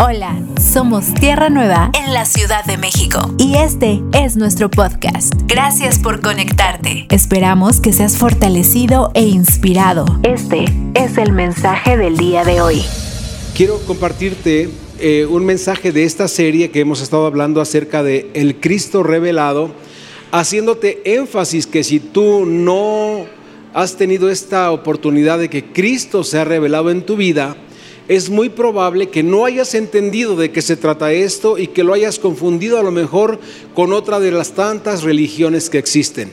Hola, somos Tierra Nueva en la Ciudad de México y este es nuestro podcast. Gracias por conectarte. Esperamos que seas fortalecido e inspirado. Este es el mensaje del día de hoy. Quiero compartirte eh, un mensaje de esta serie que hemos estado hablando acerca de el Cristo revelado, haciéndote énfasis que si tú no has tenido esta oportunidad de que Cristo se ha revelado en tu vida, es muy probable que no hayas entendido de qué se trata esto y que lo hayas confundido a lo mejor con otra de las tantas religiones que existen.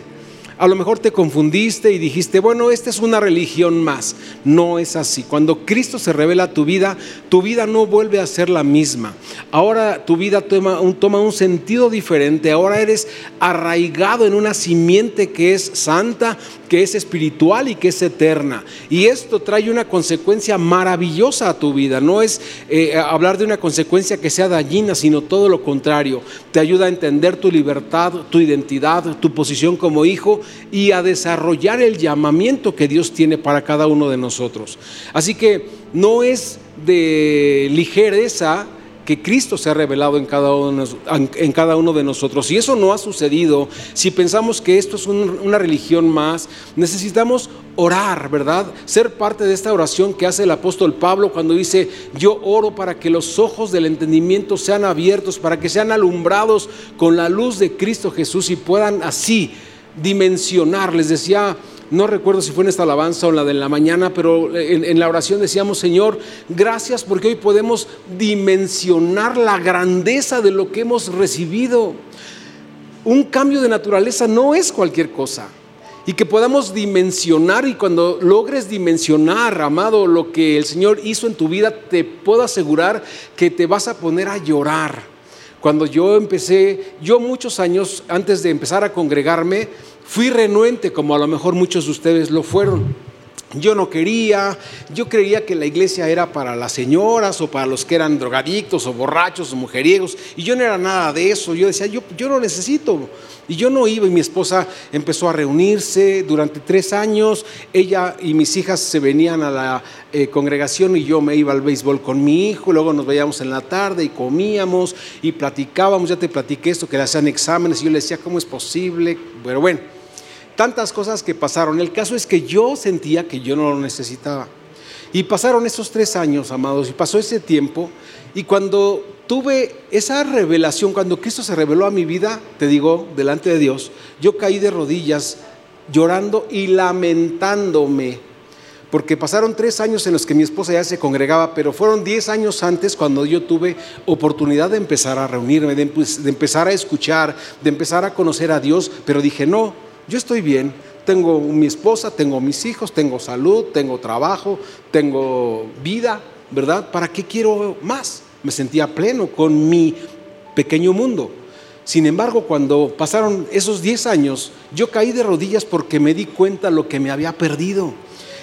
A lo mejor te confundiste y dijiste, bueno, esta es una religión más. No es así. Cuando Cristo se revela a tu vida, tu vida no vuelve a ser la misma. Ahora tu vida toma un, toma un sentido diferente. Ahora eres arraigado en una simiente que es santa, que es espiritual y que es eterna. Y esto trae una consecuencia maravillosa a tu vida. No es eh, hablar de una consecuencia que sea dañina, sino todo lo contrario. Te ayuda a entender tu libertad, tu identidad, tu posición como hijo y a desarrollar el llamamiento que Dios tiene para cada uno de nosotros. Así que no es de ligereza que Cristo se ha revelado en cada, uno, de nosotros. Si eso no ha sucedido, si pensamos que esto es una religión más, necesitamos orar, ¿verdad? Ser parte de esta oración que hace el apóstol Pablo cuando dice, yo oro para que los ojos del entendimiento sean abiertos, para que sean alumbrados con la luz de Cristo Jesús y puedan así dimensionar. Les decía, no recuerdo si fue en esta alabanza o en la de la mañana, pero en, la oración decíamos, Señor, gracias porque hoy podemos dimensionar la grandeza de lo que hemos recibido. Un cambio de naturaleza no es cualquier cosa. Y que podamos dimensionar y cuando logres dimensionar, amado, lo que el Señor hizo en tu vida, te puedo asegurar que te vas a poner a llorar cuando yo empecé, yo muchos años antes de empezar a congregarme, fui renuente, como a lo mejor muchos de ustedes lo fueron. Yo no quería, yo creía que la iglesia era para las señoras o para los que eran drogadictos o borrachos o mujeriegos, y yo no era nada de eso. Yo decía, yo, yo lo necesito. Y yo no iba y mi esposa empezó a reunirse durante tres años. Ella y mis hijas se venían a la eh, congregación y yo me iba al béisbol con mi hijo. Luego nos veíamos en la tarde y comíamos y platicábamos. Ya te platiqué esto, que le hacían exámenes y yo le decía, ¿cómo es posible? Pero bueno, tantas cosas que pasaron. El caso es que yo sentía que yo no lo necesitaba. Y pasaron esos tres años, amados, y pasó ese tiempo. Y cuando tuve esa revelación, cuando Cristo se reveló a mi vida, te digo, delante de Dios, yo caí de rodillas llorando y lamentándome. Porque pasaron tres años en los que mi esposa ya se congregaba, pero fueron diez años antes cuando yo tuve oportunidad de empezar a reunirme, de, de empezar a escuchar, de empezar a conocer a Dios, pero dije, no, yo estoy bien, tengo mi esposa, tengo mis hijos, tengo salud, tengo trabajo, tengo vida, ¿verdad? ¿Para qué quiero más? Me sentía pleno con mi pequeño mundo. Sin embargo, cuando pasaron esos 10 años, yo caí de rodillas porque me di cuenta lo que me había perdido.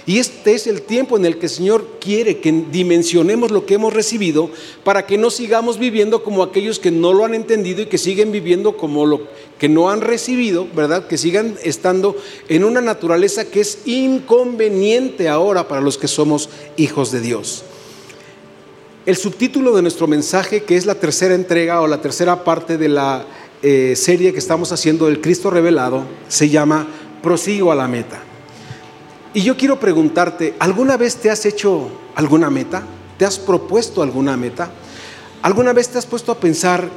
Y este es el tiempo en el que el Señor quiere que dimensionemos lo que hemos recibido para que no sigamos viviendo como aquellos que no lo han entendido y que siguen viviendo como lo que no han recibido, ¿verdad? Que sigan estando en una naturaleza que es inconveniente ahora para los que somos hijos de Dios. El subtítulo de nuestro mensaje, que es la tercera entrega o la tercera parte de la eh, serie que estamos haciendo del Cristo revelado, se llama Prosigo a la meta. Y yo quiero preguntarte, ¿alguna vez te has hecho alguna meta? ¿Te has propuesto alguna meta? ¿Alguna vez te has puesto a pensar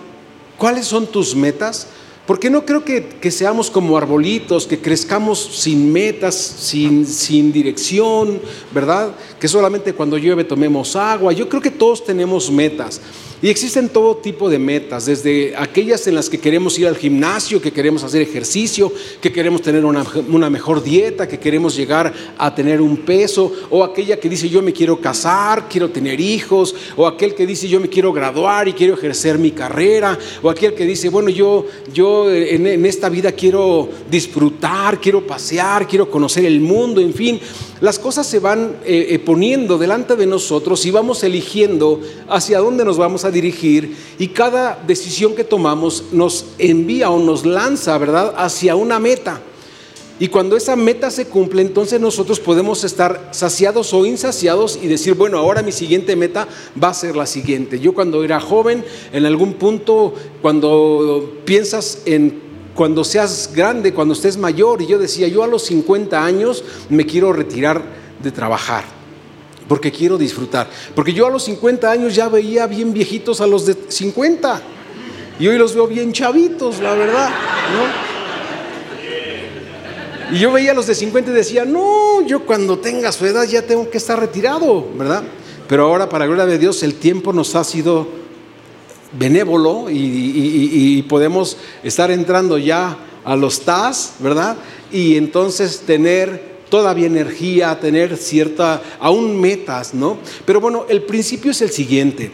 cuáles son tus metas? Porque no creo que, seamos como arbolitos, que crezcamos sin metas, sin, sin dirección, ¿verdad? Que solamente cuando llueve tomemos agua. Yo creo que todos tenemos metas. Y existen todo tipo de metas, desde aquellas en las que queremos ir al gimnasio, que queremos hacer ejercicio, que queremos tener una, mejor dieta, que queremos llegar a tener un peso, o aquella que dice yo me quiero casar, quiero tener hijos, o aquel que dice yo me quiero graduar y quiero ejercer mi carrera, o aquel que dice, bueno, yo, yo en esta vida quiero disfrutar, quiero pasear, quiero conocer el mundo, en fin las cosas se van eh, eh, poniendo delante de nosotros y vamos eligiendo hacia dónde nos vamos a dirigir y cada decisión que tomamos nos envía o nos lanza, ¿verdad?, hacia una meta. Y cuando esa meta se cumple, entonces nosotros podemos estar saciados o insaciados y decir, bueno, ahora mi siguiente meta va a ser la siguiente. Yo cuando era joven, en algún punto, cuando piensas en cuando seas grande, cuando estés mayor, y yo decía, yo a los 50 años me quiero retirar de trabajar, porque quiero disfrutar. Porque yo a los 50 años ya veía bien viejitos a los de 50, y hoy los veo bien chavitos, la verdad. Y yo veía a los de 50 y decía, no, yo cuando tenga su edad ya tengo que estar retirado, ¿verdad? Pero ahora, para gloria de Dios, el tiempo nos ha sido benévolo y, podemos estar entrando ya a los TAS, ¿verdad? Y entonces tener todavía energía, tener cierta, aún metas, ¿no? Pero bueno, el principio es el siguiente.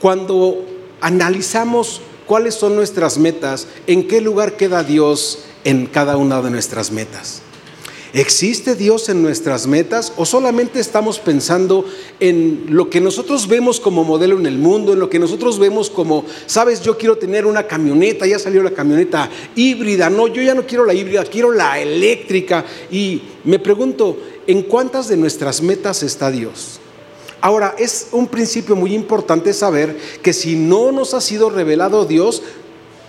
Cuando analizamos cuáles son nuestras metas, en qué lugar queda Dios en cada una de nuestras metas. ¿Existe Dios en nuestras metas o solamente estamos pensando en lo que nosotros vemos como modelo en el mundo, en lo que nosotros vemos como, sabes, yo quiero tener una camioneta, ya salió la camioneta híbrida, no, yo ya no quiero la híbrida, quiero la eléctrica. Y me pregunto, ¿en cuántas de nuestras metas está Dios? Ahora, es un principio muy importante saber que si no nos ha sido revelado Dios,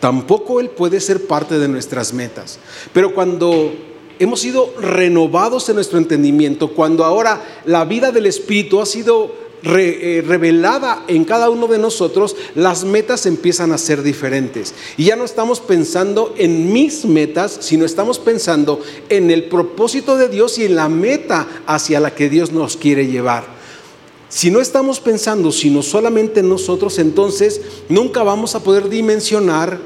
tampoco Él puede ser parte de nuestras metas. Pero cuando hemos sido renovados en nuestro entendimiento, cuando ahora la vida del Espíritu ha sido eh, revelada en cada uno de nosotros, las metas empiezan a ser diferentes. Y ya no estamos pensando en mis metas, sino estamos pensando en el propósito de Dios y en la meta hacia la que Dios nos quiere llevar. Si no estamos pensando sino solamente en nosotros, entonces nunca vamos a poder dimensionar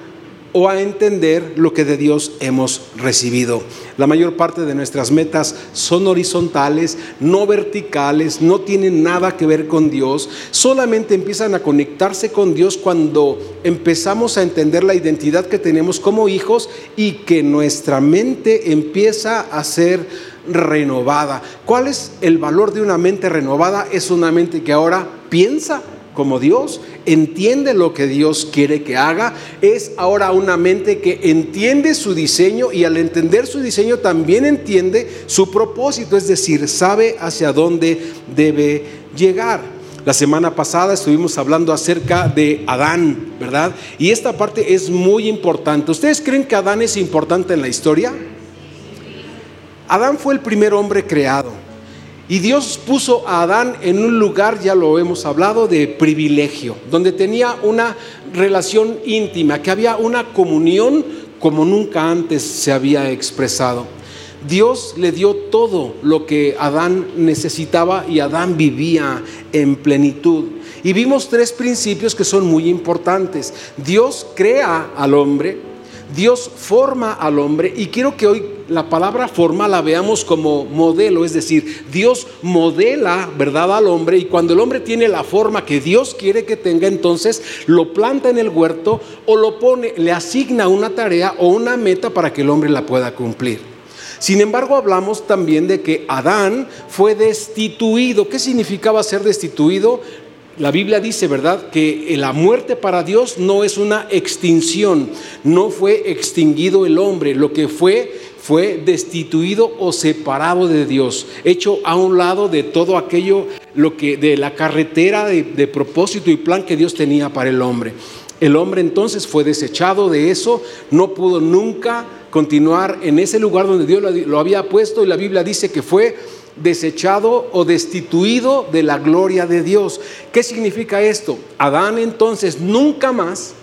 o a entender lo que de Dios hemos recibido. La mayor parte de nuestras metas son horizontales, no verticales, no tienen nada que ver con Dios, solamente empiezan a conectarse con Dios cuando empezamos a entender la identidad que tenemos como hijos y que nuestra mente empieza a ser renovada. ¿Cuál es el valor de una mente renovada? Es una mente que ahora piensa como Dios, entiende lo que Dios quiere que haga, es ahora una mente que entiende su diseño y al entender su diseño también entiende su propósito, es decir, sabe hacia dónde debe llegar. La semana pasada estuvimos hablando acerca de Adán, ¿verdad? Y esta parte es muy importante. ¿Ustedes creen que Adán es importante en la historia? Adán fue el primer hombre creado. Y Dios puso a Adán en un lugar, ya lo hemos hablado, de privilegio, donde tenía una relación íntima, que había una comunión como nunca antes se había expresado. Dios le dio todo lo que Adán necesitaba y Adán vivía en plenitud. Y vimos tres principios que son muy importantes. Dios crea al hombre, Dios forma al hombre y quiero que hoy la palabra forma la veamos como modelo, es decir, Dios modela, ¿verdad?, al hombre y cuando el hombre tiene la forma que Dios quiere que tenga, entonces lo planta en el huerto o lo pone, le asigna una tarea o una meta para que el hombre la pueda cumplir. Sin embargo, hablamos también de que Adán fue destituido. ¿Qué significaba ser destituido? La Biblia dice, ¿verdad?, que la muerte para Dios no es una extinción, no fue extinguido el hombre, lo que fue fue destituido o separado de Dios, hecho a un lado de todo aquello, lo que de la carretera de, de propósito y plan que Dios tenía para el hombre. El hombre entonces fue desechado de eso, no pudo nunca continuar en ese lugar donde Dios lo había puesto y la Biblia dice que fue desechado o destituido de la gloria de Dios. ¿Qué significa esto? Adán entonces nunca más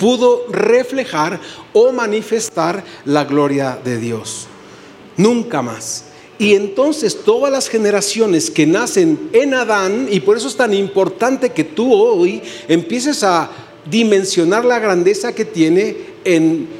pudo reflejar o manifestar la gloria de Dios. Nunca más. Y entonces todas las generaciones que nacen en Adán, y por eso es tan importante que tú hoy empieces a dimensionar la grandeza que tiene en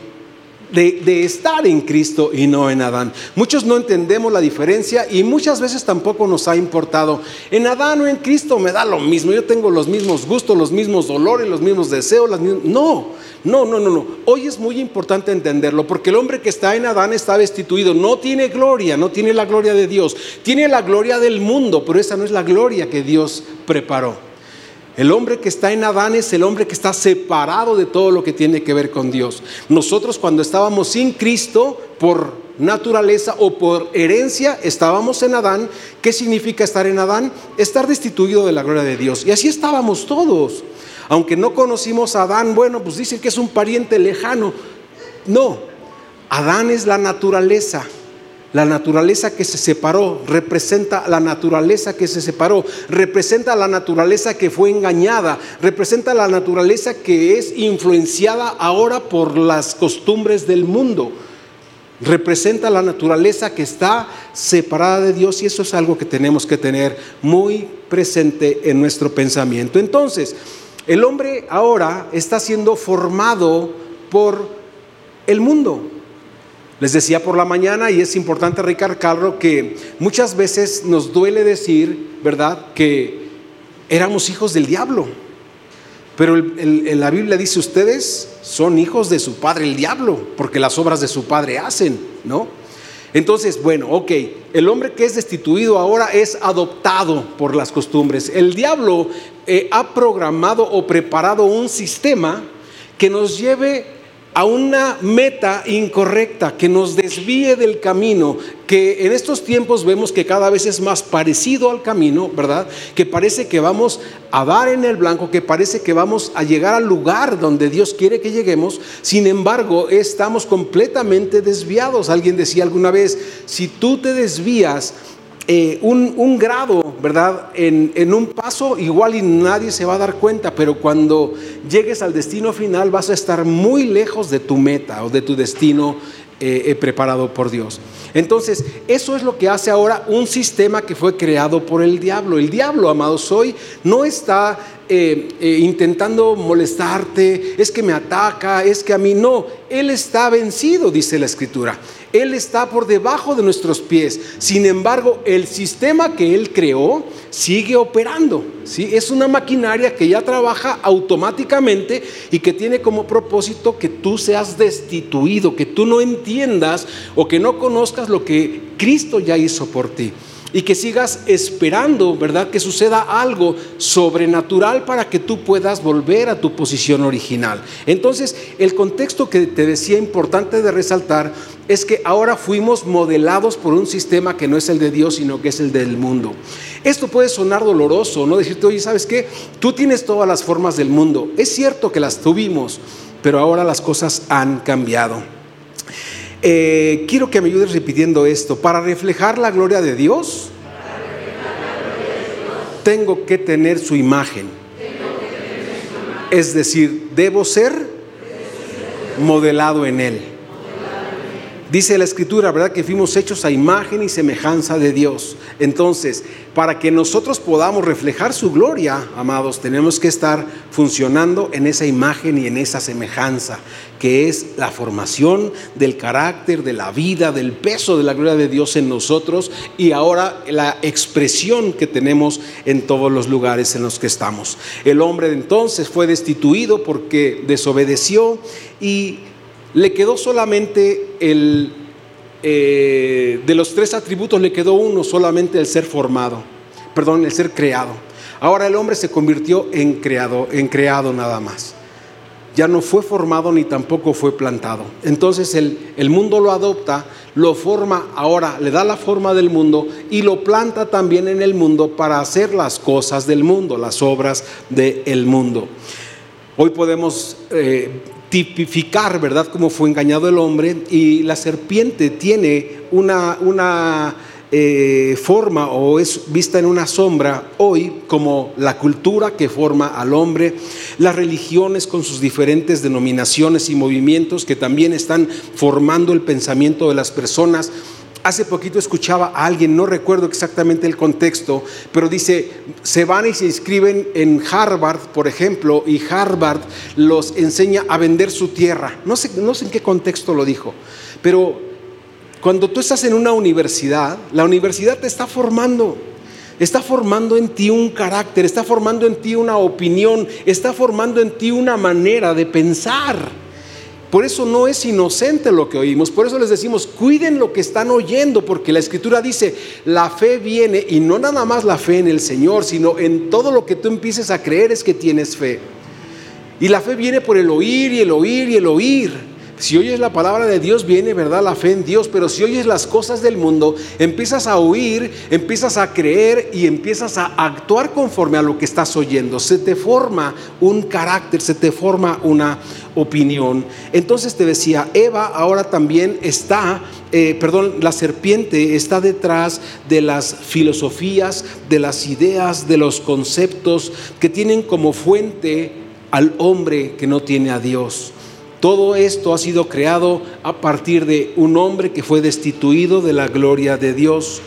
de, estar en Cristo y no en Adán. Muchos no entendemos la diferencia y muchas veces tampoco nos ha importado. En Adán o en Cristo me da lo mismo. Yo tengo los mismos gustos, los mismos dolores, los mismos deseos. No, no, no, no, no. Hoy es muy importante entenderlo porque el hombre que está en Adán está destituido. No tiene gloria, no tiene la gloria de Dios. Tiene la gloria del mundo, pero esa no es la gloria que Dios preparó. El hombre que está en Adán es el hombre que está separado de todo lo que tiene que ver con Dios. Nosotros cuando estábamos sin Cristo, por naturaleza o por herencia estábamos en Adán. ¿Qué significa estar en Adán? Estar destituido de la gloria de Dios. Y así estábamos todos. Aunque no conocimos a Adán, bueno, pues dicen que es un pariente lejano. No, Adán es la naturaleza. La naturaleza que se separó representa la naturaleza que se separó, representa la naturaleza que fue engañada, representa la naturaleza que es influenciada ahora por las costumbres del mundo. Representa la naturaleza que está separada de Dios y eso es algo que tenemos que tener muy presente en nuestro pensamiento. Entonces, el hombre ahora está siendo formado por el mundo. Les decía por la mañana, y es importante recalcarlo, que muchas veces nos duele decir, ¿verdad?, que éramos hijos del diablo. Pero la Biblia dice, ustedes son hijos de su padre el diablo, porque las obras de su padre hacen, ¿no? Entonces, bueno, ok, el hombre que es destituido ahora es adoptado por las costumbres. El diablo eh, ha programado o preparado un sistema que nos lleve a una meta incorrecta, que nos desvíe del camino, que en estos tiempos vemos que cada vez es más parecido al camino, ¿verdad? Que parece que vamos a dar en el blanco, que parece que vamos a llegar al lugar donde Dios quiere que lleguemos, sin embargo estamos completamente desviados. Alguien decía alguna vez, si tú te desvías, eh, un, grado, ¿verdad? En, un paso igual y nadie se va a dar cuenta, pero cuando llegues al destino final vas a estar muy lejos de tu meta o de tu destino eh, eh, preparado por Dios. Entonces, eso es lo que hace ahora un sistema que fue creado por el diablo. El diablo, amados, hoy no está intentando molestarte, es que me ataca, es que a mí no. Él está vencido, dice la escritura. Él está por debajo de nuestros pies. Sin embargo, el sistema que Él creó sigue operando. ¿sí? Es una maquinaria que ya trabaja automáticamente y que tiene como propósito que tú seas destituido, que tú no entiendas o que no conozcas lo que Cristo ya hizo por ti y que sigas esperando, ¿verdad? Que suceda algo sobrenatural para que tú puedas volver a tu posición original. Entonces, el contexto que te decía importante de resaltar es que ahora fuimos modelados por un sistema que no es el de Dios, sino que es el del mundo. Esto puede sonar doloroso, ¿no? Decirte, oye, ¿sabes qué? Tú tienes todas las formas del mundo. Es cierto que las tuvimos, pero ahora las cosas han cambiado. Eh, quiero que me ayudes repitiendo esto. Para reflejar la gloria de Dios, tengo que tener su imagen. Es decir, debo ser modelado en Él. Dice la escritura, ¿verdad? Que fuimos hechos a imagen y semejanza de Dios. Entonces, para que nosotros podamos reflejar su gloria, amados, tenemos que estar funcionando en esa imagen y en esa semejanza, que es la formación del carácter, de la vida, del peso de la gloria de Dios en nosotros y ahora la expresión que tenemos en todos los lugares en los que estamos. El hombre de entonces fue destituido porque desobedeció y le quedó solamente el, eh, de los tres atributos le quedó uno, solamente el ser formado, perdón, el ser creado. Ahora el hombre se convirtió en creado, en creado nada más. Ya no fue formado ni tampoco fue plantado. Entonces el, el mundo lo adopta, lo forma ahora, le da la forma del mundo y lo planta también en el mundo para hacer las cosas del mundo, las obras del mundo. Hoy podemos eh, tipificar, ¿verdad?, cómo fue engañado el hombre y la serpiente tiene una, una eh, forma o es vista en una sombra hoy como la cultura que forma al hombre, las religiones con sus diferentes denominaciones y movimientos que también están formando el pensamiento de las personas Hace poquito escuchaba a alguien, no recuerdo exactamente el contexto, pero dice, se van y se inscriben en Harvard, por ejemplo, y Harvard los enseña a vender su tierra. No sé, no sé en qué contexto lo dijo, pero cuando tú estás en una universidad, la universidad te está formando, está formando en ti un carácter, está formando en ti una opinión, está formando en ti una manera de pensar. Por eso no es inocente lo que oímos, por eso les decimos, cuiden lo que están oyendo, porque la escritura dice, la fe viene, y no nada más la fe en el Señor, sino en todo lo que tú empieces a creer es que tienes fe. Y la fe viene por el oír y el oír y el oír. Si oyes la palabra de Dios, viene, ¿verdad? La fe en Dios. Pero si oyes las cosas del mundo, empiezas a oír, empiezas a creer y empiezas a actuar conforme a lo que estás oyendo. Se te forma un carácter, se te forma una opinión. Entonces te decía, Eva ahora también está, eh, perdón, la serpiente está detrás de las filosofías, de las ideas, de los conceptos que tienen como fuente al hombre que no tiene a Dios. Todo esto ha sido creado a partir de un hombre que fue destituido de la gloria de Dios.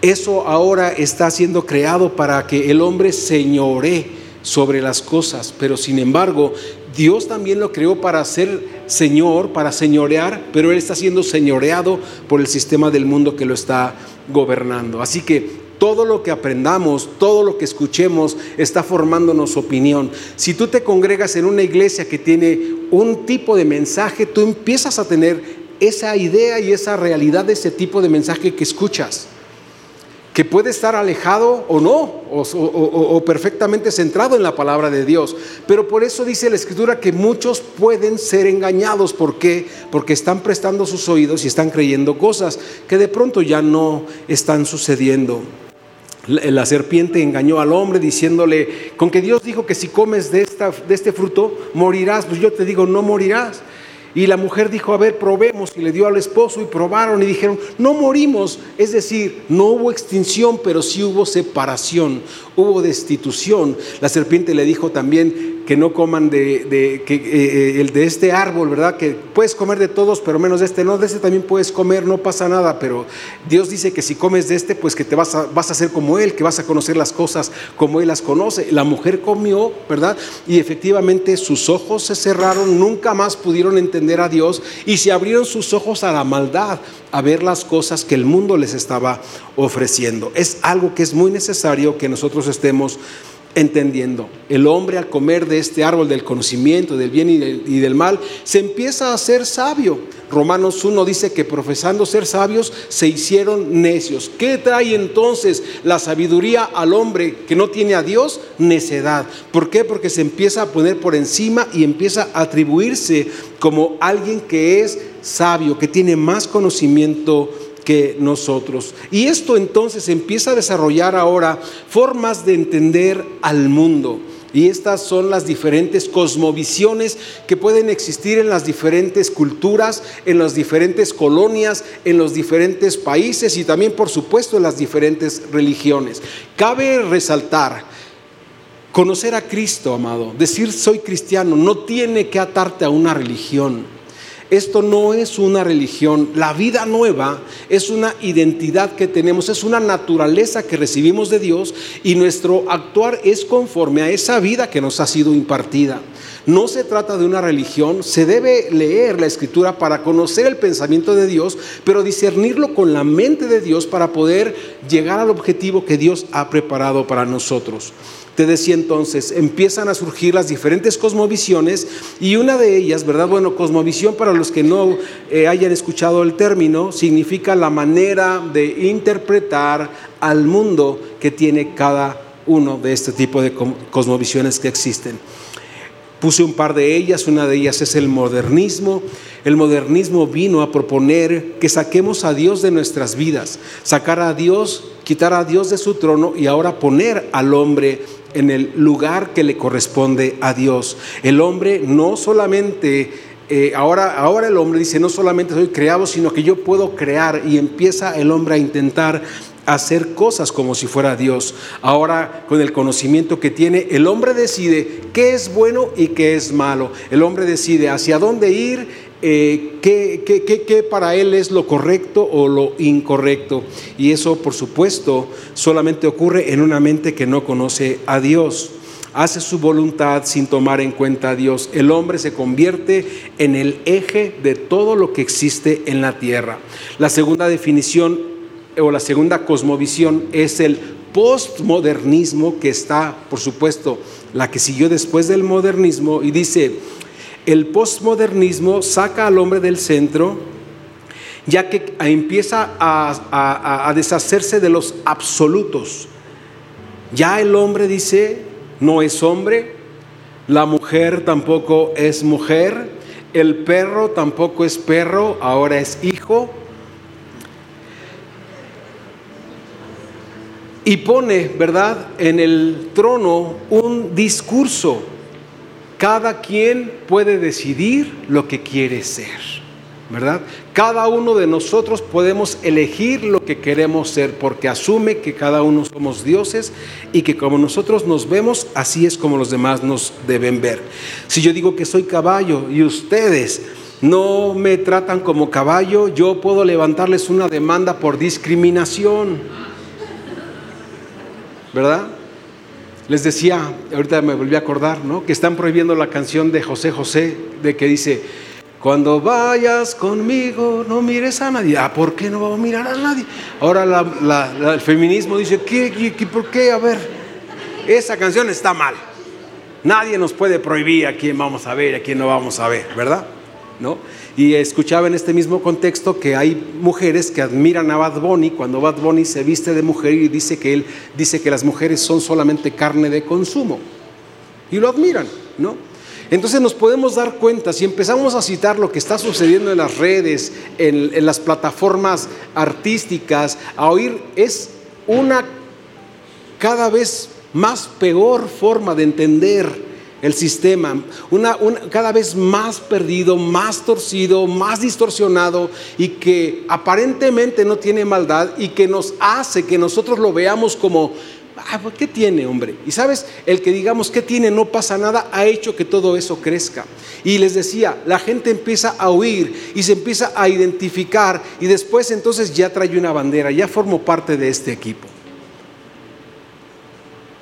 Eso ahora está siendo creado para que el hombre señore sobre las cosas, pero sin embargo Dios también lo creó para ser Señor, para señorear, pero Él está siendo señoreado por el sistema del mundo que lo está gobernando. Así que todo lo que aprendamos, todo lo que escuchemos está formándonos opinión. Si tú te congregas en una iglesia que tiene un tipo de mensaje, tú empiezas a tener esa idea y esa realidad de ese tipo de mensaje que escuchas, que puede estar alejado o no, o, perfectamente centrado en la palabra de Dios. Pero por eso dice la Escritura que muchos pueden ser engañados. ¿Por qué? Porque están prestando sus oídos y están creyendo cosas que de pronto ya no están sucediendo la serpiente engañó al hombre diciéndole, con que Dios dijo que si comes de, esta, de este fruto, morirás. Pues yo te digo, no morirás. Y la mujer dijo, a ver, probemos, y le dio al esposo y probaron y dijeron, no morimos. Es decir, no hubo extinción, pero sí hubo separación, hubo destitución. La serpiente le dijo también, que no coman de, que, eh, eh, el de este árbol, ¿verdad? Que puedes comer de todos, pero menos de este. No, de este también puedes comer, no pasa nada, pero Dios dice que si comes de este, pues que te vas a, vas a ser como Él, que vas a conocer las cosas como Él las conoce. La mujer comió, ¿verdad? Y efectivamente sus ojos se cerraron, nunca más pudieron entender a Dios y se abrieron sus ojos a la maldad, a ver las cosas que el mundo les estaba ofreciendo. Es algo que es muy necesario que nosotros estemos entendiendo. El hombre al comer de este árbol del conocimiento del bien y del, mal se empieza a ser sabio. Romanos 1 dice que profesando ser sabios se hicieron necios. ¿Qué trae entonces la sabiduría al hombre que no tiene a Dios? Necedad. ¿Por qué? Porque se empieza a poner por encima y empieza a atribuirse como alguien que es sabio, que tiene más conocimiento que nosotros. Y esto entonces empieza a desarrollar ahora formas de entender al mundo. Y estas son las diferentes cosmovisiones que pueden existir en las diferentes culturas, en las diferentes colonias, en los diferentes países y también, por supuesto, en las diferentes religiones. Cabe resaltar, conocer a Cristo, amado, decir soy cristiano, no tiene que atarte a una religión. Esto no es una religión. La vida nueva es una identidad que tenemos, es una naturaleza que recibimos de Dios y nuestro actuar es conforme a esa vida que nos ha sido impartida. No se trata de una religión, se debe leer la escritura para conocer el pensamiento de Dios, pero discernirlo con la mente de Dios para poder llegar al objetivo que Dios ha preparado para nosotros. Te decía entonces, empiezan a surgir las diferentes cosmovisiones y una de ellas, ¿verdad? Bueno, cosmovisión para los que no eh, hayan escuchado el término, significa la manera de interpretar al mundo que tiene cada uno de este tipo de cosmovisiones que existen. Puse un par de ellas, una de ellas es el modernismo. El modernismo vino a proponer que saquemos a Dios de nuestras vidas, sacar a Dios, quitar a Dios de su trono y ahora poner al hombre en el lugar que le corresponde a Dios. El hombre no solamente, eh, ahora, ahora el hombre dice, no solamente soy creado, sino que yo puedo crear y empieza el hombre a intentar hacer cosas como si fuera Dios. Ahora, con el conocimiento que tiene, el hombre decide qué es bueno y qué es malo. El hombre decide hacia dónde ir eh, qué, para él es lo correcto o lo incorrecto. Y eso, por supuesto, solamente ocurre en una mente que no conoce a Dios. Hace su voluntad sin tomar en cuenta a Dios. El hombre se convierte en el eje de todo lo que existe en la tierra. La segunda definición o la segunda cosmovisión es el postmodernismo que está, por supuesto, la que siguió después del modernismo y dice, el postmodernismo saca al hombre del centro, ya que empieza a, deshacerse de los absolutos. Ya el hombre dice, no es hombre, la mujer tampoco es mujer, El perro tampoco es perro, ahora es hijo. Y pone, ¿verdad?, en el trono un discurso. Cada quien puede decidir lo que quiere ser. ¿verdad? Cada uno de nosotros podemos elegir lo que queremos ser porque asume que cada uno somos dioses y que como nosotros nos vemos, así es como los demás nos deben ver. Si yo digo que soy caballo y ustedes no me tratan como caballo, yo puedo levantarles una demanda por discriminación. ¿Verdad? Les decía, ahorita me volví a acordar, ¿no? Que están prohibiendo la canción de José José, de que dice, cuando vayas conmigo, no mires a nadie. Ah, ¿por qué no vamos a mirar a nadie? Ahora el feminismo dice, ¿qué, qué, por qué? A ver, esa canción está mal. Nadie nos puede prohibir a quién vamos a ver y a quién no vamos a ver, ¿verdad? Y escuchaba en este mismo contexto que hay mujeres que admiran a Bad Bunny cuando Bad Bunny se viste de mujer y dice que él dice que las mujeres son solamente carne de consumo. Y lo admiran, ¿no? Entonces nos podemos dar cuenta, si empezamos a citar lo que está sucediendo en las redes, en, las plataformas artísticas, a oír, es una cada vez más peor forma de entender el sistema, una, cada vez más perdido, más torcido, más distorsionado y que aparentemente no tiene maldad y que nos hace que nosotros lo veamos como Ah, pues, ¿qué tiene, hombre? Y sabes, el que digamos, ¿qué tiene? No pasa nada, ha hecho que todo eso crezca. Y les decía, la gente empieza a huir y se empieza a identificar y después entonces ya trae una bandera, ya formo parte de este equipo.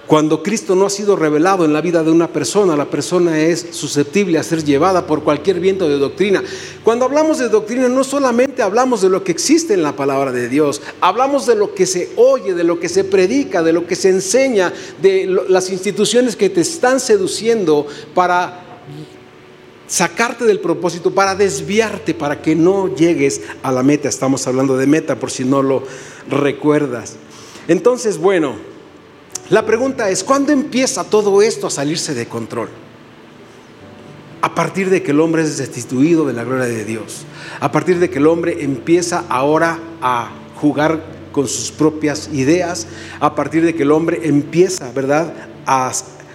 Cuando Cristo no ha sido revelado en la vida de una persona, la persona es susceptible a ser llevada por cualquier viento de doctrina. Cuando hablamos de doctrina no solamente hablamos de lo que existe en la palabra de Dios, hablamos de lo que se oye, de lo que se predica, de lo que se enseña, de las instituciones que te están seduciendo para sacarte del propósito, para desviarte, para que no llegues a la meta. Estamos hablando de meta por si no lo recuerdas. Entonces, bueno. La pregunta es, ¿cuándo empieza todo esto a salirse de control? A partir de que el hombre es destituido de la gloria de Dios. A partir de que el hombre empieza ahora a jugar con sus propias ideas. A partir de que el hombre empieza, ¿verdad?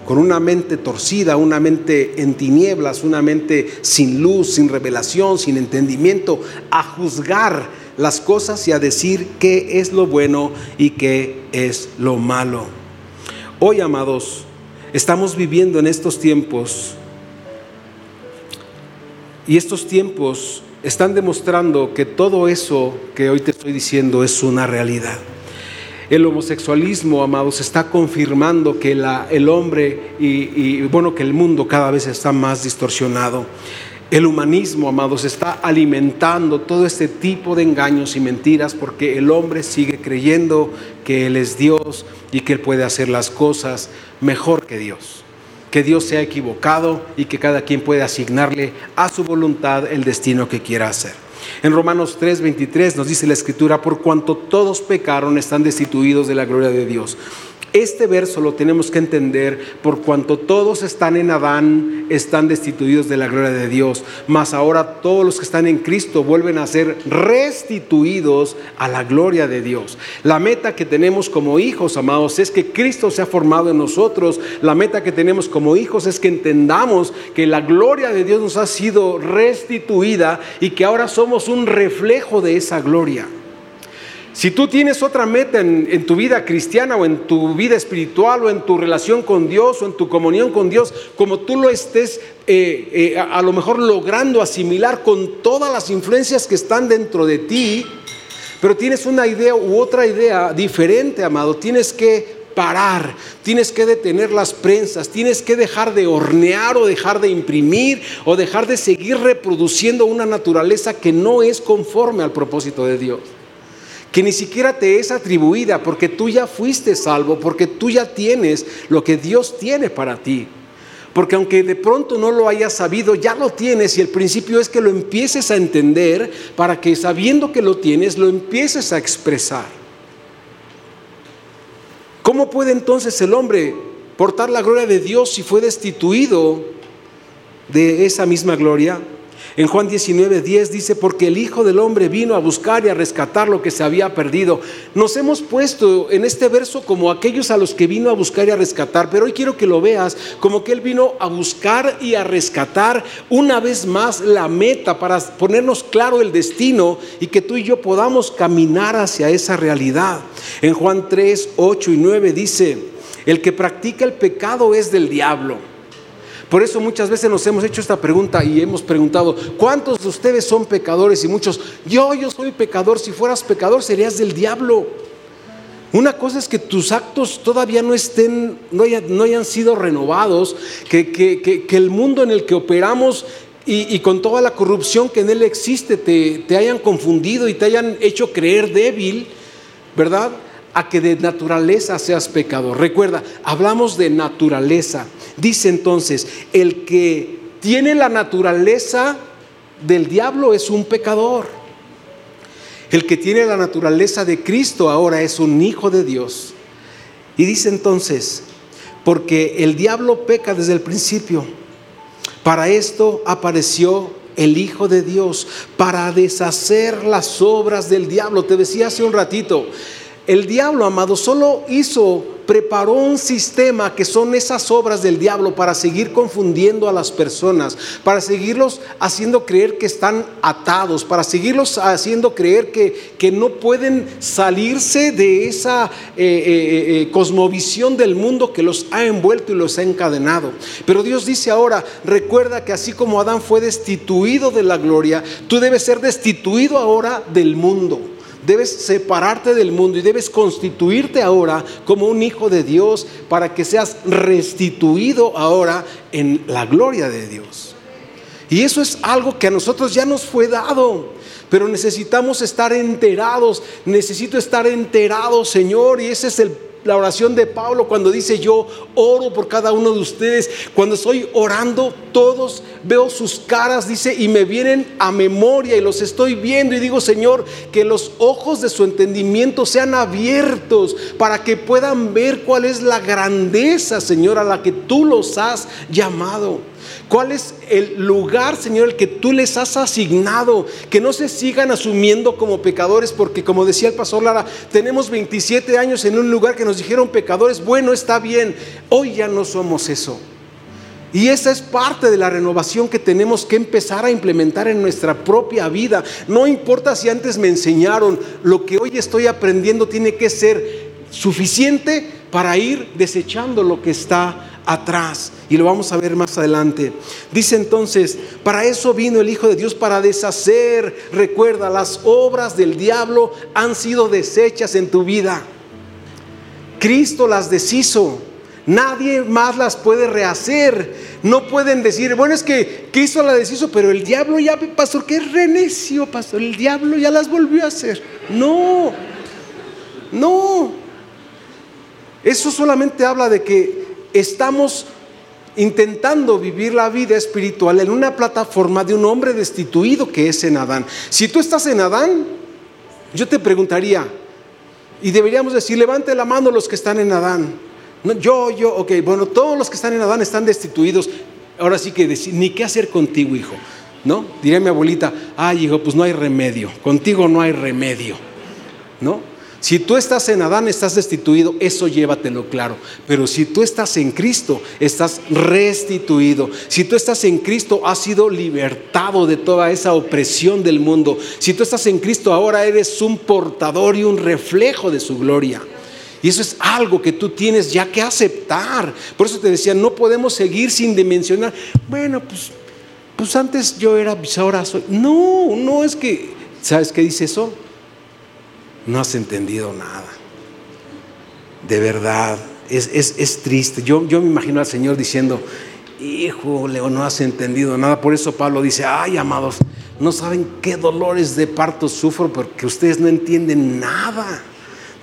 con una mente torcida, una mente en tinieblas, una mente sin luz, sin revelación, sin entendimiento, a juzgar las cosas y a decir qué es lo bueno y qué es lo malo. Hoy, amados, estamos viviendo en estos tiempos y estos tiempos están demostrando que todo eso que hoy te estoy diciendo es una realidad. El homosexualismo, amados, está confirmando que el hombre y, bueno, que el mundo cada vez está más distorsionado. El humanismo, amados, está alimentando todo este tipo de engaños y mentiras porque el hombre sigue creyendo que Él es Dios y que Él puede hacer las cosas mejor que Dios. Que Dios se ha equivocado y que cada quien puede asignarle a su voluntad el destino que quiera hacer. En Romanos 3:23 nos dice la escritura, por cuanto todos pecaron, están destituidos de la gloria de Dios. Este verso lo tenemos que entender por cuanto todos están en Adán, están destituidos de la gloria de Dios, mas ahora todos los que están en Cristo vuelven a ser restituidos a la gloria de Dios. La meta que tenemos como hijos, amados, es que Cristo se ha formado en nosotros. La meta que tenemos como hijos es que entendamos que la gloria de Dios nos ha sido restituida y que ahora somos un reflejo de esa gloria. Si tú tienes otra meta en, tu vida cristiana o en tu vida espiritual o en tu relación con Dios o en tu comunión con Dios, como tú lo estés eh, eh, a, a lo mejor logrando asimilar con todas las influencias que están dentro de ti, pero tienes una idea u otra idea diferente, amado, tienes que parar, tienes que detener las prensas, tienes que dejar de hornear o dejar de imprimir o dejar de seguir reproduciendo una naturaleza que no es conforme al propósito de Dios que ni siquiera te es atribuida porque tú ya fuiste salvo, porque tú ya tienes lo que Dios tiene para ti. Porque aunque de pronto no lo hayas sabido, ya lo tienes y el principio es que lo empieces a entender para que sabiendo que lo tienes, lo empieces a expresar. ¿Cómo puede entonces el hombre portar la gloria de Dios si fue destituido de esa misma gloria? En Juan 19, 10 dice, porque el Hijo del Hombre vino a buscar y a rescatar lo que se había perdido. Nos hemos puesto en este verso como aquellos a los que vino a buscar y a rescatar, pero hoy quiero que lo veas como que Él vino a buscar y a rescatar una vez más la meta para ponernos claro el destino y que tú y yo podamos caminar hacia esa realidad. En Juan 3, 8 y 9 dice, el que practica el pecado es del diablo por eso muchas veces nos hemos hecho esta pregunta y hemos preguntado, ¿cuántos de ustedes son pecadores? Y muchos, yo, yo soy pecador, si fueras pecador serías del diablo. Una cosa es que tus actos todavía no estén, no, hayan, sido renovados, que, el mundo en el que operamos y, con toda la corrupción que en él existe te, te hayan confundido y te hayan hecho creer débil, ¿verdad? A que de naturaleza seas pecador. Recuerda, hablamos de naturaleza. Dice entonces, el que tiene la naturaleza del diablo es un pecador. El que tiene la naturaleza de Cristo ahora es un hijo de Dios. Y dice entonces, porque el diablo peca desde el principio. Para esto apareció el Hijo de Dios, para deshacer las obras del diablo. Te decía hace un ratito, el diablo, amado, solo hizo preparó un sistema que son esas obras del diablo para seguir confundiendo a las personas, para seguirlos haciendo creer que están atados, para seguirlos haciendo creer que, que no pueden salirse de esa eh, eh, eh, cosmovisión del mundo que los ha envuelto y los ha encadenado. Pero Dios dice ahora, recuerda que así como Adán fue destituido de la gloria, tú debes ser destituido ahora del mundo. Debes separarte del mundo y debes constituirte ahora como un hijo de Dios para que seas restituido ahora en la gloria de Dios. Y eso es algo que a nosotros ya nos fue dado. Pero necesitamos estar enterados. Necesito estar enterado, Señor. Y ese es el la oración de Pablo cuando dice yo oro por cada uno de ustedes. Cuando estoy orando, todos veo sus caras, dice, y me vienen a memoria y los estoy viendo y digo, Señor, que los ojos de su entendimiento sean abiertos para que puedan ver cuál es la grandeza, Señor, a la que tú los has llamado. ¿Cuál es el lugar, Señor, el que tú les has asignado? Que no se sigan asumiendo como pecadores, porque como decía el pastor Lara, tenemos 27 años en un lugar que nos dijeron pecadores, bueno, está bien, hoy ya no somos eso. Y esa es parte de la renovación que tenemos que empezar a implementar en nuestra propia vida. No importa si antes me enseñaron, lo que hoy estoy aprendiendo tiene que ser suficiente para ir desechando lo que está atrás. Y lo vamos a ver más adelante. Dice entonces, para eso vino el Hijo de Dios, para deshacer, recuerda, las obras del diablo han sido deshechas en tu vida. Cristo las deshizo. Nadie más las puede rehacer. No pueden decir, bueno, es que Cristo las deshizo, pero el diablo ya, pastor, que es renecio, pastor, el diablo ya las volvió a hacer. No, no. Eso solamente habla de que estamos intentando vivir la vida espiritual en una plataforma de un hombre destituido que es en Adán. Si tú estás en Adán, yo te preguntaría, y deberíamos decir, levante la mano los que están en Adán. yo, yo, ok, bueno, todos los que están en Adán están destituidos. Ahora sí que decir, ni qué hacer contigo, hijo. ¿No? Diría mi abuelita, ay, hijo, pues no hay remedio. Contigo no hay remedio. ¿No? Si tú estás en Adán, estás destituido, eso llévatelo claro. Pero si tú estás en Cristo, estás restituido. Si tú estás en Cristo, has sido libertado de toda esa opresión del mundo. Si tú estás en Cristo, ahora eres un portador y un reflejo de su gloria. Y eso es algo que tú tienes ya que aceptar. Por eso te decía, no podemos seguir sin dimensionar. Bueno, pues, pues antes yo era, pues ahora soy. No, no es que, ¿sabes qué dice eso? No has entendido nada. De verdad, es, triste. Yo, yo me imagino al Señor diciendo, hijo, Leo, no has entendido nada. Por eso Pablo dice, ay, amados, no saben qué dolores de parto sufro porque ustedes no entienden nada.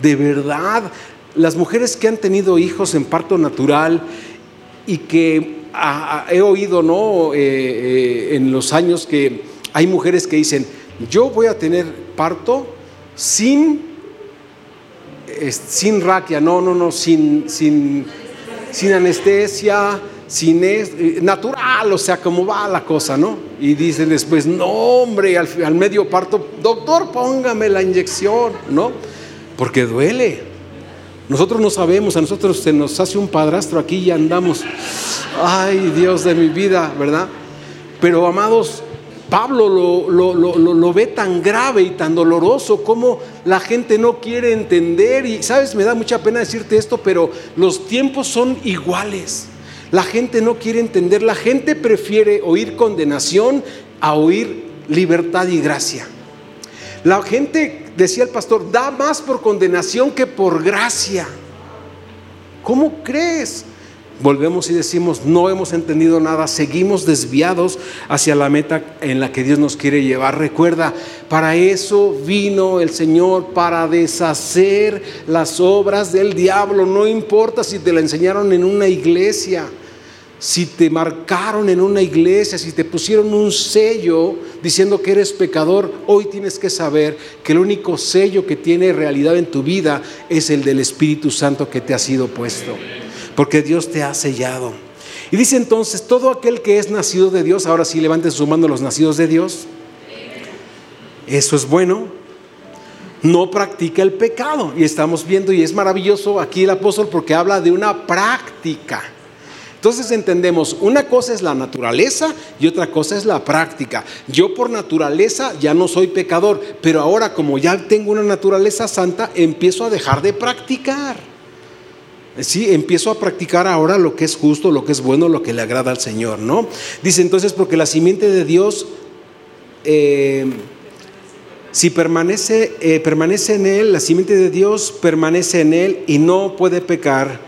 De verdad, las mujeres que han tenido hijos en parto natural y que he oído, ¿no? Eh, eh, en los años que hay mujeres que dicen, yo voy a tener parto sin, sin raquia, no, no, no, sin, sin, sin anestesia, sin es, eh, natural, o sea, cómo va la cosa, ¿no? Y dicen después, no, hombre, al, al medio parto, doctor, póngame la inyección, ¿no? Porque duele. Nosotros no sabemos, a nosotros se nos hace un padrastro aquí y andamos, ay Dios de mi vida, ¿verdad? Pero amados, Pablo lo, lo, ve tan grave y tan doloroso como la gente no quiere entender. Y sabes, me da mucha pena decirte esto, pero los tiempos son iguales. La gente no quiere entender, la gente prefiere oír condenación a oír libertad y gracia. La gente, decía el pastor, da más por condenación que por gracia. ¿Cómo crees? Volvemos y decimos, no hemos entendido nada, seguimos desviados hacia la meta en la que Dios nos quiere llevar. Recuerda, para eso vino el Señor, para deshacer las obras del diablo. No importa si te la enseñaron en una iglesia, si te marcaron en una iglesia, si te pusieron un sello diciendo que eres pecador, hoy tienes que saber que el único sello que tiene realidad en tu vida es el del Espíritu Santo que te ha sido puesto porque Dios te ha sellado. Y dice entonces, todo aquel que es nacido de Dios, ahora sí levanten su mano los nacidos de Dios, eso es bueno, no practica el pecado. Y estamos viendo, y es maravilloso aquí el apóstol porque habla de una práctica. Entonces entendemos, una cosa es la naturaleza y otra cosa es la práctica. Yo por naturaleza ya no soy pecador, pero ahora como ya tengo una naturaleza santa, empiezo a dejar de practicar. Sí, empiezo a practicar ahora lo que es justo, lo que es bueno, lo que le agrada al Señor, ¿no? Dice entonces, porque la simiente de Dios, eh, si permanece, eh, permanece en él, la simiente de Dios permanece en él y no puede pecar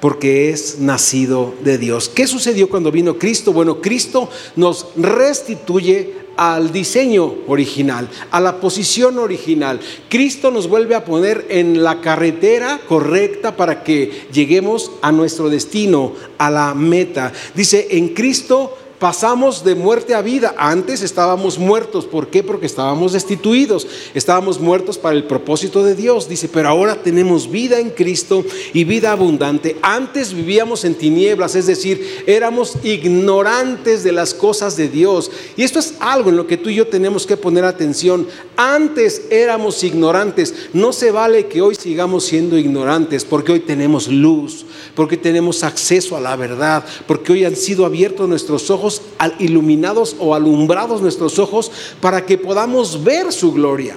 porque es nacido de Dios. ¿Qué sucedió cuando vino Cristo? Bueno, Cristo nos restituye al diseño original, a la posición original. Cristo nos vuelve a poner en la carretera correcta para que lleguemos a nuestro destino, a la meta. Dice, en Cristo pasamos de muerte a vida. Antes estábamos muertos. ¿Por qué? Porque estábamos destituidos. Estábamos muertos para el propósito de Dios. Dice, pero ahora tenemos vida en Cristo y vida abundante. Antes vivíamos en tinieblas, es decir, éramos ignorantes de las cosas de Dios. Y esto es algo en lo que tú y yo tenemos que poner atención. Antes éramos ignorantes. No se vale que hoy sigamos siendo ignorantes porque hoy tenemos luz, porque tenemos acceso a la verdad, porque hoy han sido abiertos nuestros ojos iluminados o alumbrados nuestros ojos para que podamos ver su gloria,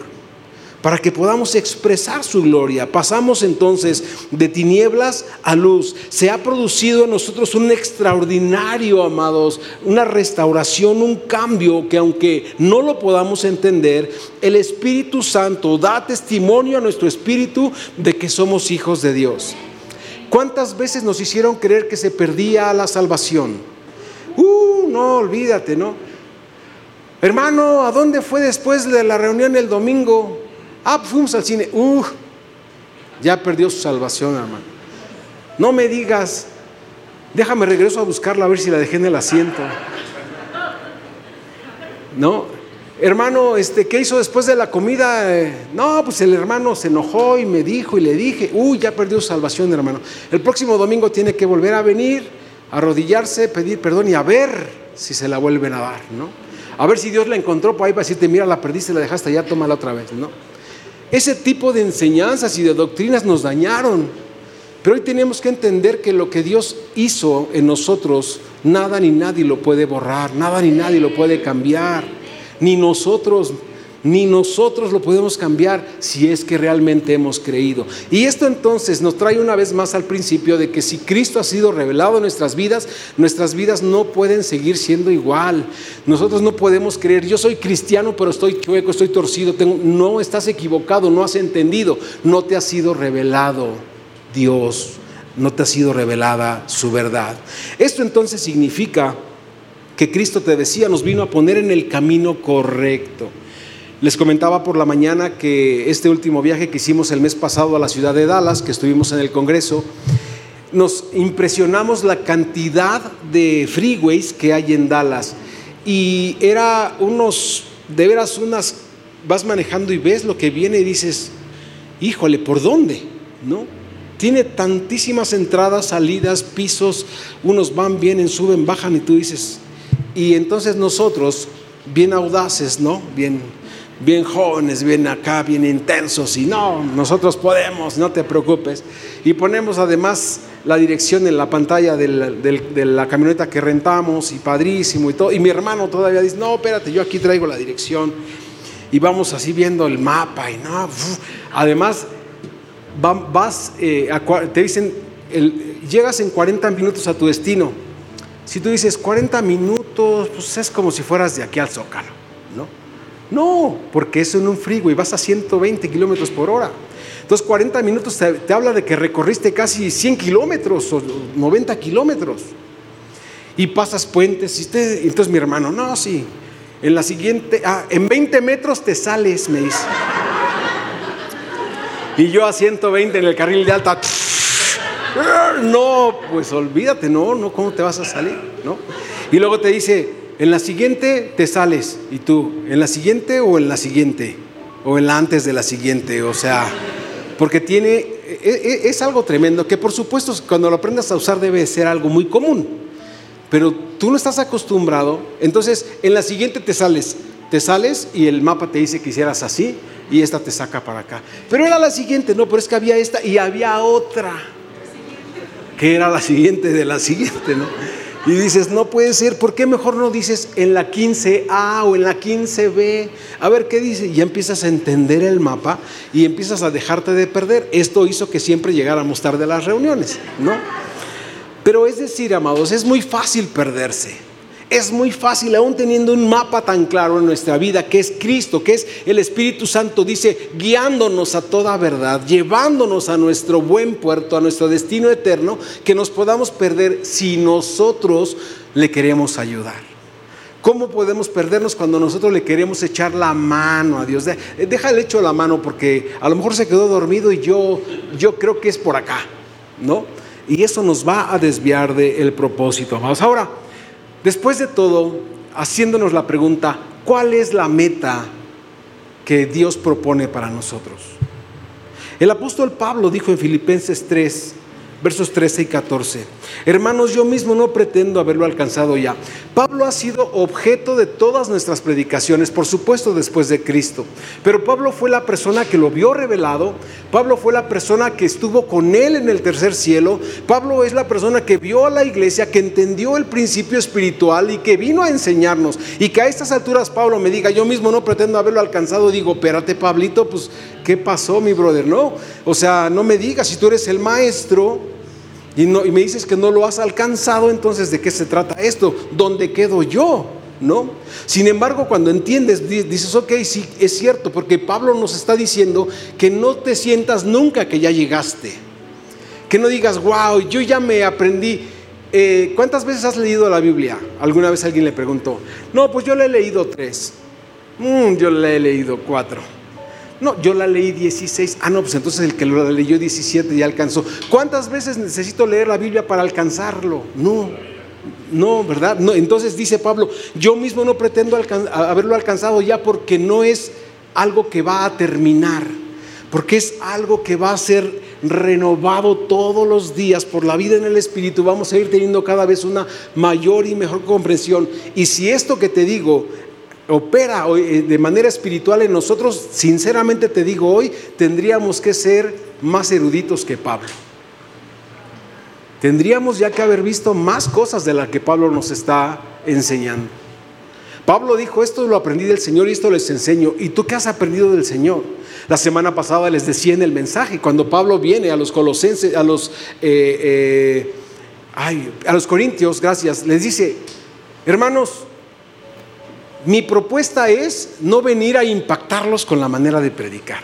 para que podamos expresar su gloria. Pasamos entonces de tinieblas a luz. Se ha producido en nosotros un extraordinario, amados, una restauración, un cambio que aunque no lo podamos entender, el Espíritu Santo da testimonio a nuestro espíritu de que somos hijos de Dios. ¿Cuántas veces nos hicieron creer que se perdía la salvación? Uh, no, olvídate, ¿no? Hermano, ¿a dónde fue después de la reunión el domingo? Ah, pues fuimos al cine. Uh, ya perdió su salvación, hermano. No me digas, déjame regreso a buscarla a ver si la dejé en el asiento. No, hermano, este, ¿qué hizo después de la comida? no, pues el hermano se enojó y me dijo y le dije, uy, ya perdió su salvación, hermano. El próximo domingo tiene que volver a venir arrodillarse, pedir perdón y a ver si se la vuelven a dar, ¿no? A ver si Dios la encontró por ahí para decirte, mira, la perdiste, la dejaste ya, tómala otra vez, ¿no? Ese tipo de enseñanzas y de doctrinas nos dañaron. Pero hoy tenemos que entender que lo que Dios hizo en nosotros, nada ni nadie lo puede borrar, nada ni nadie lo puede cambiar, ni nosotros ni nosotros lo podemos cambiar si es que realmente hemos creído. Y esto entonces nos trae una vez más al principio de que si Cristo ha sido revelado en nuestras vidas, nuestras vidas no pueden seguir siendo igual. Nosotros no podemos creer, yo soy cristiano pero estoy chueco, estoy torcido, tengo... no estás equivocado, no has entendido, no te ha sido revelado Dios, no te ha sido revelada su verdad. Esto entonces significa que Cristo te decía, nos vino a poner en el camino correcto. Les comentaba por la mañana que este último viaje que hicimos el mes pasado a la ciudad de Dallas, que estuvimos en el Congreso, nos impresionamos la cantidad de freeways que hay en Dallas. Y era unos, de veras, unas, vas manejando y ves lo que viene y dices, híjole, ¿por dónde? ¿No? tiene tantísimas entradas, salidas, pisos, unos van, vienen, suben, bajan y tú dices, y entonces nosotros, bien audaces, ¿no? Bien, bien jóvenes, bien acá, bien intensos, y no, nosotros podemos, no te preocupes. Y ponemos además la dirección en la pantalla de la camioneta que rentamos, y padrísimo y todo. Y mi hermano todavía dice, no, espérate, yo aquí traigo la dirección. Y vamos así viendo el mapa, y no, además vas, eh, te dicen, llegas en 40 minutos a tu destino. Si tú dices 40 minutos, pues es como si fueras de aquí al Zócalo, ¿no? No, porque eso en un y vas a 120 kilómetros por hora. Entonces 40 minutos te, habla de que recorriste casi 100 kilómetros o 90 kilómetros. Y pasas puentes. Y entonces mi hermano, no, sí. En la siguiente, ah, en 20 metros te sales, me dice. Y yo a 120 en el carril de alta. No, pues olvídate, no, no, ¿cómo te vas a salir? ¿No? Y luego te dice, en la siguiente te sales. Y tú, ¿en la siguiente o en la siguiente? O en la antes de la siguiente. O sea, porque tiene, e, e, es algo tremendo, que por supuesto cuando lo aprendas a usar debe ser algo muy común. Pero tú no estás acostumbrado, entonces en la siguiente te sales, te sales y el mapa te dice que hicieras así y esta te saca para acá. Pero era la siguiente, no, pero es que había esta y había otra, que era la siguiente de la siguiente, ¿no? Y dices, no puede ser, ¿por qué mejor no dices en la 15A o en la 15B? A ver qué dice. Y ya empiezas a entender el mapa y empiezas a dejarte de perder. Esto hizo que siempre llegáramos tarde a las reuniones, ¿no? Pero es decir, amados, es muy fácil perderse. Es muy fácil, aún teniendo un mapa tan claro en nuestra vida, que es Cristo, que es el Espíritu Santo, dice, guiándonos a toda verdad, llevándonos a nuestro buen puerto, a nuestro destino eterno, que nos podamos perder si nosotros le queremos ayudar. ¿Cómo podemos perdernos cuando nosotros le queremos echar la mano a Dios? Deja el hecho la mano porque a lo mejor se quedó dormido y yo, yo creo que es por acá, ¿no? Y eso nos va a desviar del propósito, amados. Ahora, Después de todo, haciéndonos la pregunta, ¿cuál es la meta que Dios propone para nosotros? El apóstol Pablo dijo en Filipenses 3, versos 13 y 14. Hermanos, yo mismo no pretendo haberlo alcanzado ya. Pablo ha sido objeto de todas nuestras predicaciones, por supuesto después de Cristo. Pero Pablo fue la persona que lo vio revelado. Pablo fue la persona que estuvo con él en el tercer cielo. Pablo es la persona que vio a la iglesia, que entendió el principio espiritual y que vino a enseñarnos. Y que a estas alturas Pablo me diga, yo mismo no pretendo haberlo alcanzado. Digo, espérate Pablito, pues, ¿qué pasó mi brother? No, o sea, no me digas, si tú eres el maestro y, no, y me dices que no lo has alcanzado, entonces ¿de qué se trata esto? ¿Dónde quedo yo? ¿No? Sin embargo, cuando entiendes, dices, ok, sí, es cierto, porque Pablo nos está diciendo que no te sientas nunca que ya llegaste. Que no digas, wow, yo ya me aprendí. Eh, ¿Cuántas veces has leído la Biblia? Alguna vez alguien le preguntó. No, pues yo le he leído tres. Mm, yo le he leído cuatro. No, yo la leí 16. Ah, no, pues entonces el que lo leyó 17 ya alcanzó. ¿Cuántas veces necesito leer la Biblia para alcanzarlo? No, no, ¿verdad? No, entonces dice Pablo, yo mismo no pretendo haberlo alcanzado ya porque no es algo que va a terminar, porque es algo que va a ser renovado todos los días por la vida en el Espíritu. Vamos a ir teniendo cada vez una mayor y mejor comprensión. Y si esto que te digo opera eh, de manera espiritual en nosotros, sinceramente te digo hoy, tendríamos que ser más eruditos que Pablo. Tendríamos ya que haber visto más cosas de las que Pablo nos está enseñando. Pablo dijo, esto lo aprendí del Señor y esto les enseño. ¿Y tú qué has aprendido del Señor? La semana pasada les decía en el mensaje, cuando Pablo viene a los colosenses, a los, eh, eh, a los corintios, gracias, les dice, hermanos, mi propuesta es no venir a impactarlos con la manera de predicar.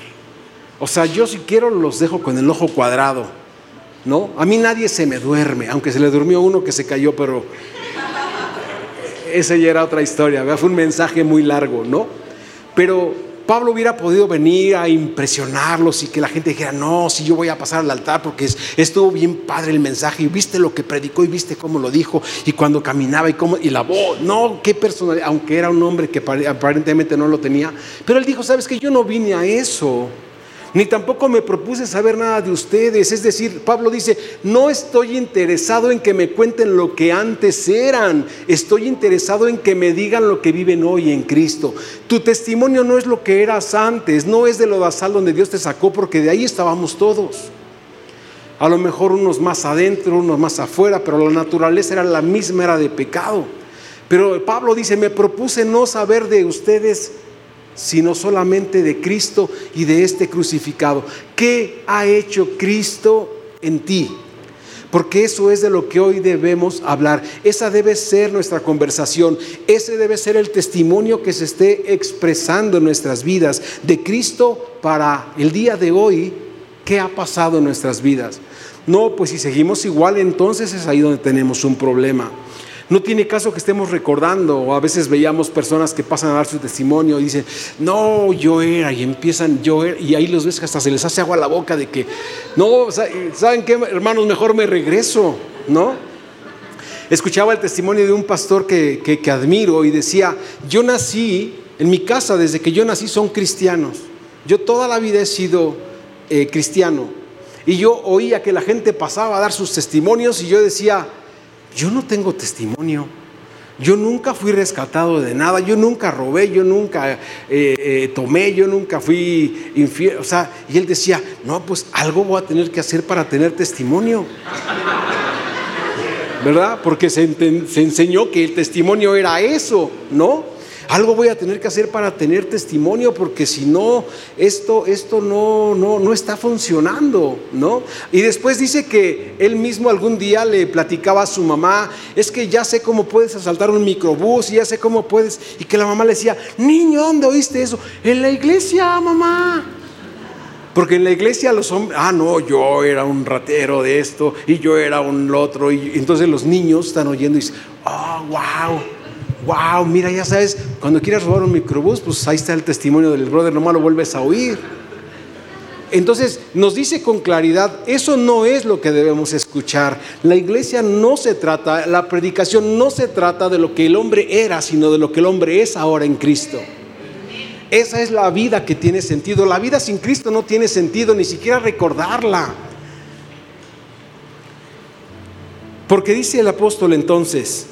O sea, yo si quiero los dejo con el ojo cuadrado, ¿no? A mí nadie se me duerme, aunque se le durmió uno que se cayó, pero esa ya era otra historia, fue un mensaje muy largo, ¿no? Pero Pablo hubiera podido venir a impresionarlos y que la gente dijera, no, si yo voy a pasar al altar porque estuvo bien padre el mensaje y viste lo que predicó y viste cómo lo dijo y cuando caminaba y cómo, y la voz, no, qué personalidad, aunque era un hombre que aparentemente no lo tenía, pero él dijo, sabes que yo no vine a eso. Ni tampoco me propuse saber nada de ustedes. Es decir, Pablo dice, no estoy interesado en que me cuenten lo que antes eran, estoy interesado en que me digan lo que viven hoy en Cristo. Tu testimonio no es lo que eras antes, no es de lo basal donde Dios te sacó, porque de ahí estábamos todos. A lo mejor unos más adentro, unos más afuera, pero la naturaleza era la misma, era de pecado. Pero Pablo dice, me propuse no saber de ustedes sino solamente de Cristo y de este crucificado. ¿Qué ha hecho Cristo en ti? Porque eso es de lo que hoy debemos hablar. Esa debe ser nuestra conversación. Ese debe ser el testimonio que se esté expresando en nuestras vidas de Cristo para el día de hoy. ¿Qué ha pasado en nuestras vidas? No, pues si seguimos igual, entonces es ahí donde tenemos un problema. No tiene caso que estemos recordando, o a veces veíamos personas que pasan a dar su testimonio y dicen, no, yo era, y empiezan, yo era, y ahí los ves que hasta se les hace agua la boca de que, no, ¿saben qué, hermanos? Mejor me regreso, ¿no? Escuchaba el testimonio de un pastor que, admiro y decía, yo nací, en mi casa, desde que yo nací son cristianos. Yo toda la vida he sido eh, cristiano. Y yo oía que la gente pasaba a dar sus testimonios y yo decía, yo no tengo testimonio. Yo nunca fui rescatado de nada, yo nunca robé, yo nunca eh, eh, tomé, yo nunca fui infiel. O sea, y él decía, no, pues algo voy a tener que hacer para tener testimonio. ¿Verdad? Porque se, se enseñó que el testimonio era eso, ¿no? Algo voy a tener que hacer para tener testimonio, porque si no, esto, esto no, no, no está funcionando, ¿no? Y después dice que él mismo algún día le platicaba a su mamá, es que ya sé cómo puedes asaltar un microbús, y ya sé cómo puedes, y que la mamá le decía, niño, ¿dónde oíste eso? En la iglesia, mamá. Porque en la iglesia los hombres, ah, no, yo era un ratero de esto y yo era un otro. Y entonces los niños están oyendo y dicen, oh, wow wow, mira, ya sabes, cuando quieres robar un microbús, pues ahí está el testimonio del brother, nomás lo vuelves a oír. Entonces nos dice con claridad, eso no es lo que debemos escuchar. La iglesia no se trata, la predicación no se trata de lo que el hombre era, sino de lo que el hombre es ahora en Cristo. Esa es la vida que tiene sentido. La vida sin Cristo no tiene sentido, ni siquiera recordarla. Porque dice el apóstol entonces,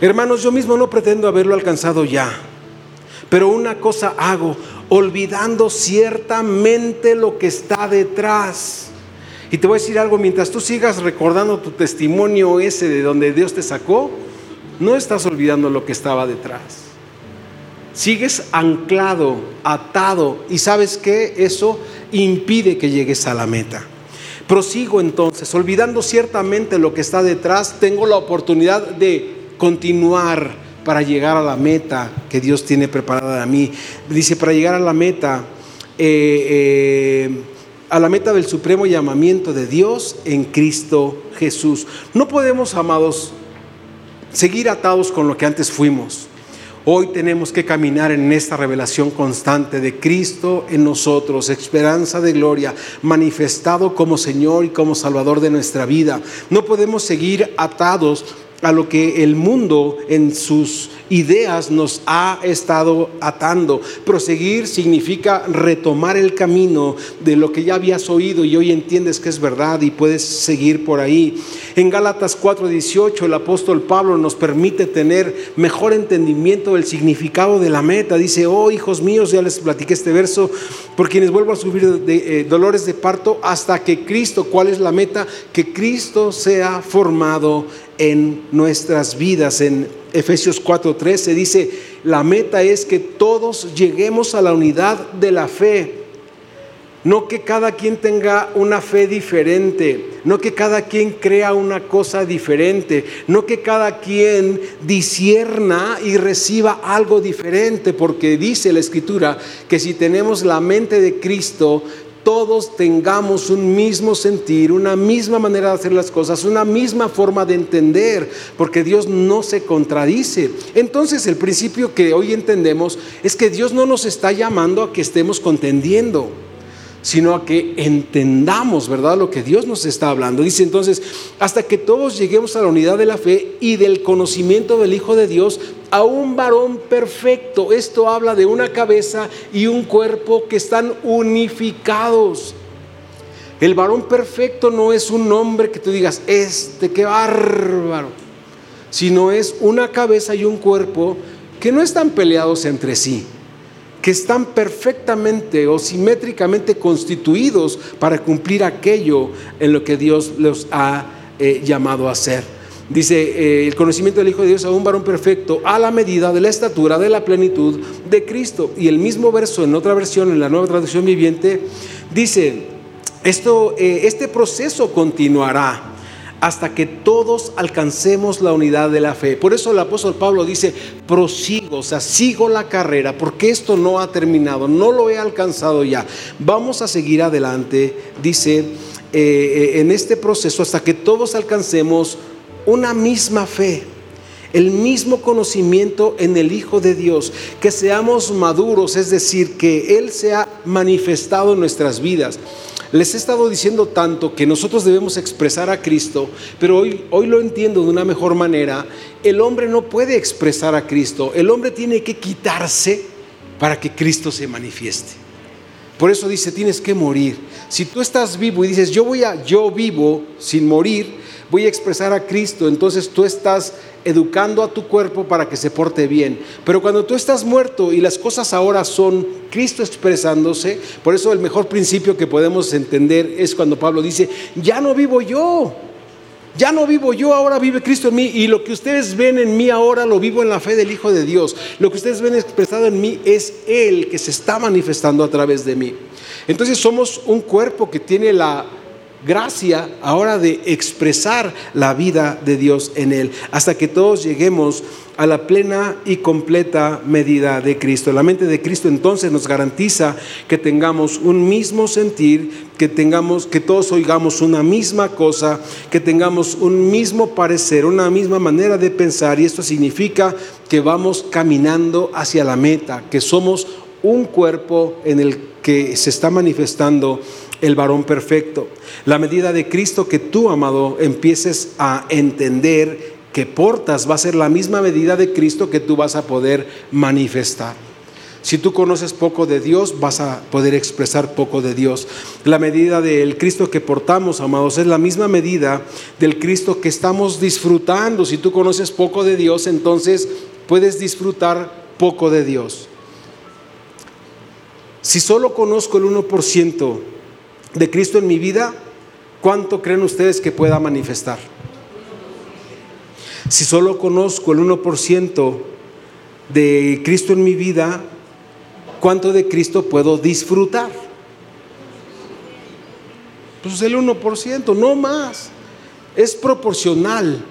Hermanos, yo mismo no pretendo haberlo alcanzado ya, pero una cosa hago, olvidando ciertamente lo que está detrás. Y te voy a decir algo, mientras tú sigas recordando tu testimonio ese de donde Dios te sacó, no estás olvidando lo que estaba detrás. Sigues anclado, atado, y sabes que eso impide que llegues a la meta. Prosigo entonces, olvidando ciertamente lo que está detrás, tengo la oportunidad de continuar para llegar a la meta que Dios tiene preparada a mí. Dice, para llegar a la meta, eh, eh, a la meta del supremo llamamiento de Dios en Cristo Jesús. No podemos, amados, seguir atados con lo que antes fuimos. Hoy tenemos que caminar en esta revelación constante de Cristo en nosotros, esperanza de gloria, manifestado como Señor y como Salvador de nuestra vida. No podemos seguir atados a lo que el mundo en sus ideas nos ha estado atando. Proseguir significa retomar el camino de lo que ya habías oído y hoy entiendes que es verdad y puedes seguir por ahí. En Gálatas 4:18 el apóstol Pablo nos permite tener mejor entendimiento del significado de la meta. Dice, oh hijos míos, ya les platiqué este verso, por quienes vuelvo a subir de, eh, dolores de parto hasta que Cristo, ¿cuál es la meta? Que Cristo sea formado en nuestras vidas. En Efesios 4:13 dice, la meta es que todos lleguemos a la unidad de la fe. No que cada quien tenga una fe diferente, no que cada quien crea una cosa diferente, no que cada quien disierna y reciba algo diferente, porque dice la escritura que si tenemos la mente de Cristo, todos tengamos un mismo sentir, una misma manera de hacer las cosas, una misma forma de entender, porque Dios no se contradice. Entonces el principio que hoy entendemos es que Dios no nos está llamando a que estemos contendiendo sino a que entendamos, ¿verdad?, lo que Dios nos está hablando. Dice entonces, hasta que todos lleguemos a la unidad de la fe y del conocimiento del Hijo de Dios, a un varón perfecto. Esto habla de una cabeza y un cuerpo que están unificados. El varón perfecto no es un hombre que tú digas, este, qué bárbaro, sino es una cabeza y un cuerpo que no están peleados entre sí que están perfectamente o simétricamente constituidos para cumplir aquello en lo que Dios los ha eh, llamado a hacer. Dice, eh, el conocimiento del Hijo de Dios a un varón perfecto a la medida de la estatura de la plenitud de Cristo. Y el mismo verso en otra versión, en la nueva traducción viviente, dice, esto, eh, este proceso continuará hasta que todos alcancemos la unidad de la fe. Por eso el apóstol Pablo dice, prosigo, o sea, sigo la carrera, porque esto no ha terminado, no lo he alcanzado ya. Vamos a seguir adelante, dice, eh, eh, en este proceso hasta que todos alcancemos una misma fe el mismo conocimiento en el Hijo de Dios, que seamos maduros, es decir, que Él se ha manifestado en nuestras vidas. Les he estado diciendo tanto que nosotros debemos expresar a Cristo, pero hoy, hoy lo entiendo de una mejor manera. El hombre no puede expresar a Cristo, el hombre tiene que quitarse para que Cristo se manifieste. Por eso dice, tienes que morir. Si tú estás vivo y dices, yo voy a, yo vivo sin morir, voy a expresar a Cristo, entonces tú estás educando a tu cuerpo para que se porte bien. Pero cuando tú estás muerto y las cosas ahora son Cristo expresándose, por eso el mejor principio que podemos entender es cuando Pablo dice, ya no vivo yo. Ya no vivo yo, ahora vive Cristo en mí. Y lo que ustedes ven en mí ahora lo vivo en la fe del Hijo de Dios. Lo que ustedes ven expresado en mí es Él que se está manifestando a través de mí. Entonces somos un cuerpo que tiene la gracia ahora de expresar la vida de Dios en él, hasta que todos lleguemos a la plena y completa medida de Cristo. La mente de Cristo entonces nos garantiza que tengamos un mismo sentir, que tengamos que todos oigamos una misma cosa, que tengamos un mismo parecer, una misma manera de pensar y esto significa que vamos caminando hacia la meta, que somos un cuerpo en el que se está manifestando el varón perfecto. La medida de Cristo que tú, amado, empieces a entender que portas va a ser la misma medida de Cristo que tú vas a poder manifestar. Si tú conoces poco de Dios, vas a poder expresar poco de Dios. La medida del Cristo que portamos, amados, es la misma medida del Cristo que estamos disfrutando. Si tú conoces poco de Dios, entonces puedes disfrutar poco de Dios. Si solo conozco el 1%, de Cristo en mi vida, ¿cuánto creen ustedes que pueda manifestar? Si solo conozco el 1% de Cristo en mi vida, ¿cuánto de Cristo puedo disfrutar? Pues el 1%, no más. Es proporcional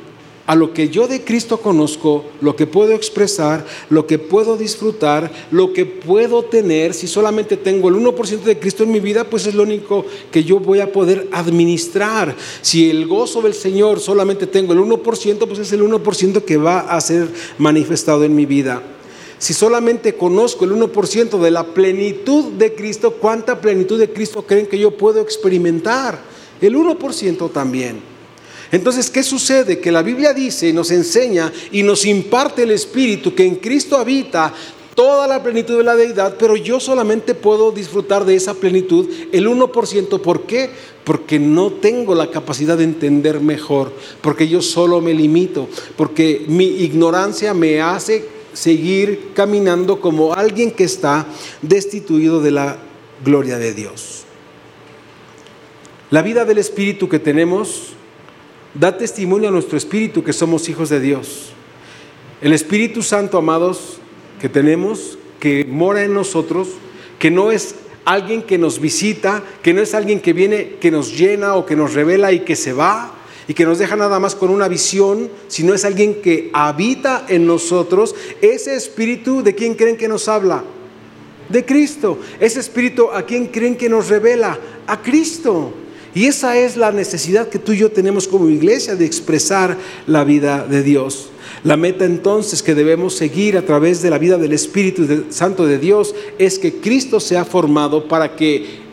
a lo que yo de Cristo conozco, lo que puedo expresar, lo que puedo disfrutar, lo que puedo tener, si solamente tengo el 1% de Cristo en mi vida, pues es lo único que yo voy a poder administrar. Si el gozo del Señor solamente tengo el 1%, pues es el 1% que va a ser manifestado en mi vida. Si solamente conozco el 1% de la plenitud de Cristo, ¿cuánta plenitud de Cristo creen que yo puedo experimentar? El 1% también. Entonces, ¿qué sucede? Que la Biblia dice y nos enseña y nos imparte el Espíritu que en Cristo habita toda la plenitud de la deidad, pero yo solamente puedo disfrutar de esa plenitud el 1%. ¿Por qué? Porque no tengo la capacidad de entender mejor, porque yo solo me limito, porque mi ignorancia me hace seguir caminando como alguien que está destituido de la gloria de Dios. La vida del Espíritu que tenemos da testimonio a nuestro espíritu que somos hijos de Dios. El Espíritu Santo, amados, que tenemos, que mora en nosotros, que no es alguien que nos visita, que no es alguien que viene, que nos llena o que nos revela y que se va y que nos deja nada más con una visión, sino es alguien que habita en nosotros. Ese espíritu, ¿de quién creen que nos habla? De Cristo. Ese espíritu, ¿a quién creen que nos revela? A Cristo. Y esa es la necesidad que tú y yo tenemos como iglesia de expresar la vida de Dios. La meta entonces que debemos seguir a través de la vida del Espíritu Santo de Dios es que Cristo sea formado para que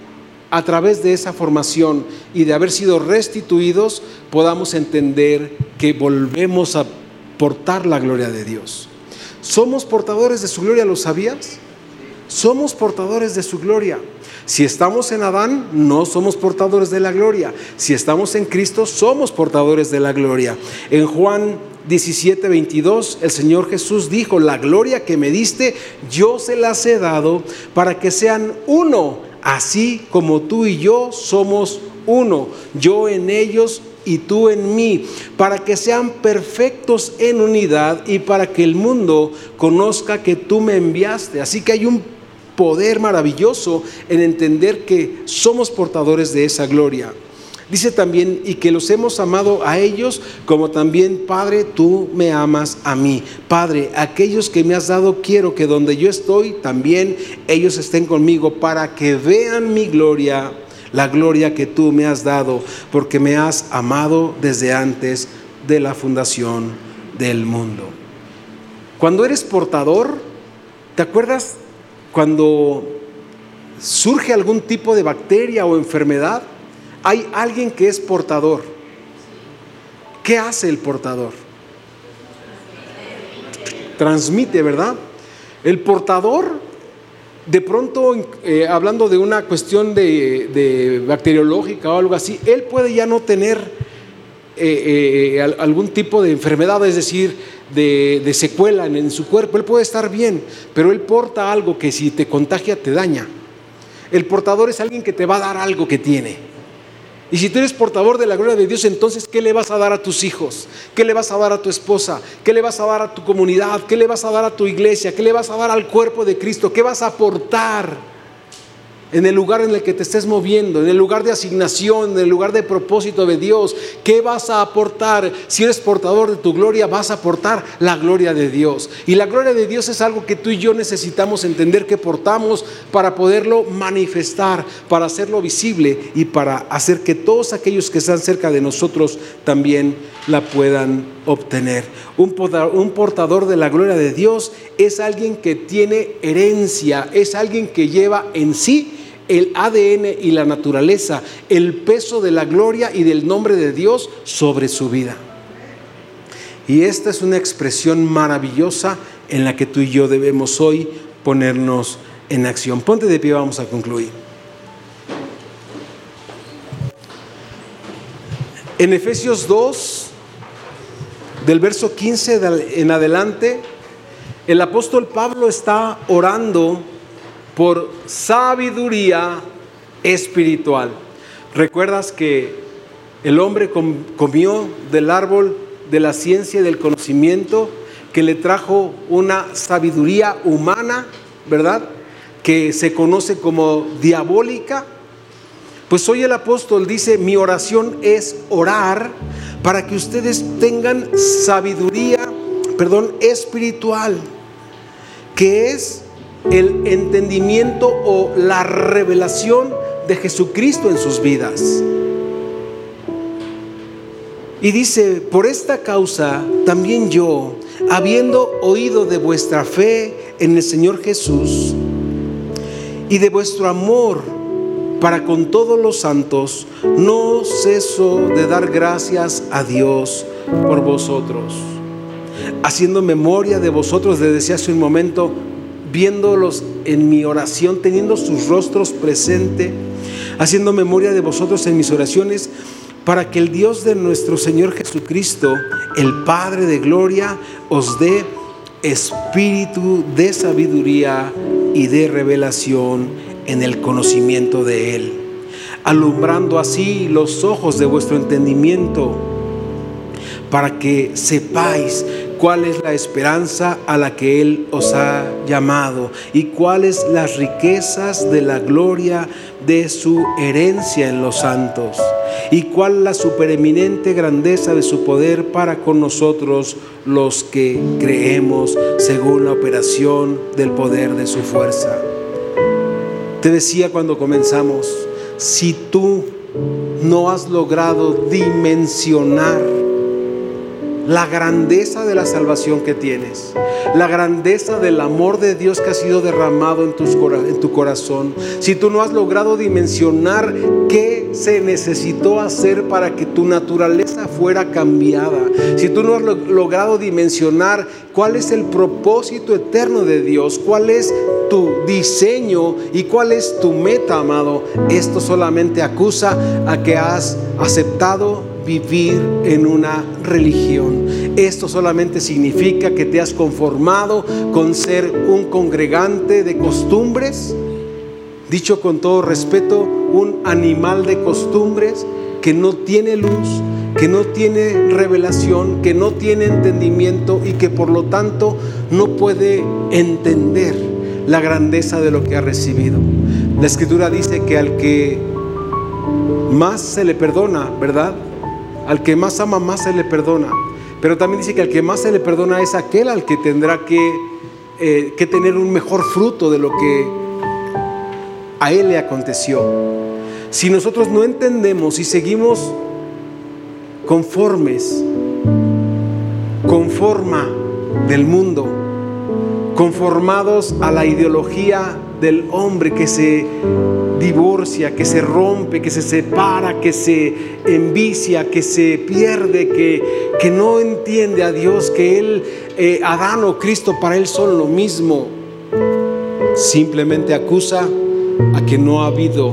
a través de esa formación y de haber sido restituidos, podamos entender que volvemos a portar la gloria de Dios. ¿Somos portadores de su gloria? ¿Lo sabías? Somos portadores de su gloria. Si estamos en Adán, no somos portadores de la gloria. Si estamos en Cristo, somos portadores de la gloria. En Juan 17, 22, el Señor Jesús dijo, la gloria que me diste, yo se las he dado para que sean uno así como tú y yo somos uno, yo en ellos y tú en mí, para que sean perfectos en unidad y para que el mundo conozca que tú me enviaste. Así que hay un poder maravilloso en entender que somos portadores de esa gloria. Dice también, y que los hemos amado a ellos, como también, Padre, tú me amas a mí. Padre, aquellos que me has dado, quiero que donde yo estoy, también ellos estén conmigo, para que vean mi gloria, la gloria que tú me has dado, porque me has amado desde antes de la fundación del mundo. Cuando eres portador, ¿te acuerdas cuando surge algún tipo de bacteria o enfermedad? hay alguien que es portador. ¿Qué hace el portador? Transmite, ¿verdad? El portador, de pronto, eh, hablando de una cuestión de, bacteriológica o algo así, él puede ya no tener eh, eh, algún tipo de enfermedad, es decir, de, secuela en, en su cuerpo. Él puede estar bien, pero él porta algo que si te contagia te daña. El portador es alguien que te va a dar algo que tiene. Y si tú eres portador de la gloria de Dios, entonces, ¿qué le vas a dar a tus hijos? ¿Qué le vas a dar a tu esposa? ¿Qué le vas a dar a tu comunidad? ¿Qué le vas a dar a tu iglesia? ¿Qué le vas a dar al cuerpo de Cristo? ¿Qué vas a aportar? En el lugar en el que te estés moviendo, en el lugar de asignación, en el lugar de propósito de Dios. ¿Qué vas a aportar? Si eres portador de tu gloria, vas a aportar la gloria de Dios. Y la gloria de Dios es algo que tú y yo necesitamos entender que portamos para poderlo manifestar, para hacerlo visible y para hacer que todos aquellos que están cerca de nosotros también la puedan obtener. Un portador de la gloria de Dios es alguien que tiene herencia, es alguien que lleva en sí el ADN y la naturaleza, el peso de la gloria y del nombre de Dios sobre su vida. Y esta es una expresión maravillosa en la que tú y yo debemos hoy ponernos en acción. Ponte de pie, vamos a concluir. En Efesios 2, del verso 15 en adelante, el apóstol Pablo está orando por sabiduría espiritual. ¿Recuerdas que el hombre comió del árbol de la ciencia y del conocimiento que le trajo una sabiduría humana, ¿verdad? Que se conoce como diabólica. Pues hoy el apóstol dice, mi oración es orar para que ustedes tengan sabiduría, perdón, espiritual, que es el entendimiento o la revelación de Jesucristo en sus vidas. Y dice, por esta causa también yo, habiendo oído de vuestra fe en el Señor Jesús y de vuestro amor para con todos los santos, no ceso de dar gracias a Dios por vosotros. Haciendo memoria de vosotros, le decía hace un momento, viéndolos en mi oración, teniendo sus rostros presente, haciendo memoria de vosotros en mis oraciones, para que el Dios de nuestro Señor Jesucristo, el Padre de Gloria, os dé espíritu de sabiduría y de revelación en el conocimiento de Él, alumbrando así los ojos de vuestro entendimiento, para que sepáis cuál es la esperanza a la que Él os ha llamado y cuáles las riquezas de la gloria de su herencia en los santos y cuál la supereminente grandeza de su poder para con nosotros los que creemos según la operación del poder de su fuerza. Te decía cuando comenzamos, si tú no has logrado dimensionar la grandeza de la salvación que tienes, la grandeza del amor de Dios que ha sido derramado en, tu corazón, si tú no has logrado dimensionar qué se necesitó hacer para que tu naturaleza fuera cambiada, si tú no has logrado dimensionar cuál es el propósito eterno de Dios, cuál es tu diseño y cuál es tu meta, amado, esto solamente acusa a que has aceptado vivir en una religión. Esto solamente significa que te has conformado con ser un congregante de costumbres, dicho con todo respeto, un animal de costumbres que no tiene luz, que no tiene revelación, que no tiene entendimiento y que por lo tanto no puede entender la grandeza de lo que ha recibido. La escritura dice que al que más se le perdona, ¿verdad? Al que más ama, más se le perdona. Pero también dice que al que más se le perdona es aquel al que tendrá que, eh, que tener un mejor fruto de lo que a él le aconteció. Si nosotros no entendemos y seguimos conformes, con forma del mundo, conformados a la ideología del hombre que se divorcia, que se rompe, que se separa, que se envicia, que se pierde, que, que no entiende a Dios, que Él, eh, Adán o Cristo, para Él son lo mismo. Simplemente acusa a que no ha habido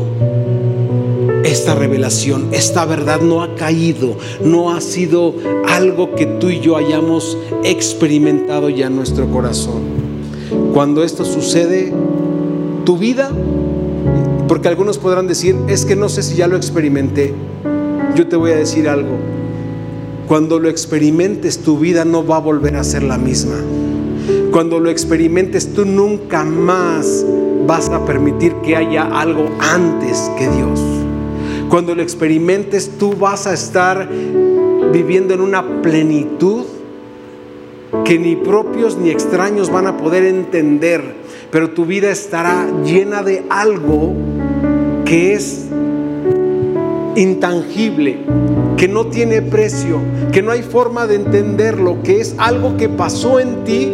esta revelación, esta verdad no ha caído, no ha sido algo que tú y yo hayamos experimentado ya en nuestro corazón. Cuando esto sucede, tu vida, porque algunos podrán decir, es que no sé si ya lo experimenté. Yo te voy a decir algo. Cuando lo experimentes, tu vida no va a volver a ser la misma. Cuando lo experimentes, tú nunca más vas a permitir que haya algo antes que Dios. Cuando lo experimentes, tú vas a estar viviendo en una plenitud que ni propios ni extraños van a poder entender pero tu vida estará llena de algo que es intangible, que no tiene precio, que no hay forma de entenderlo, que es algo que pasó en ti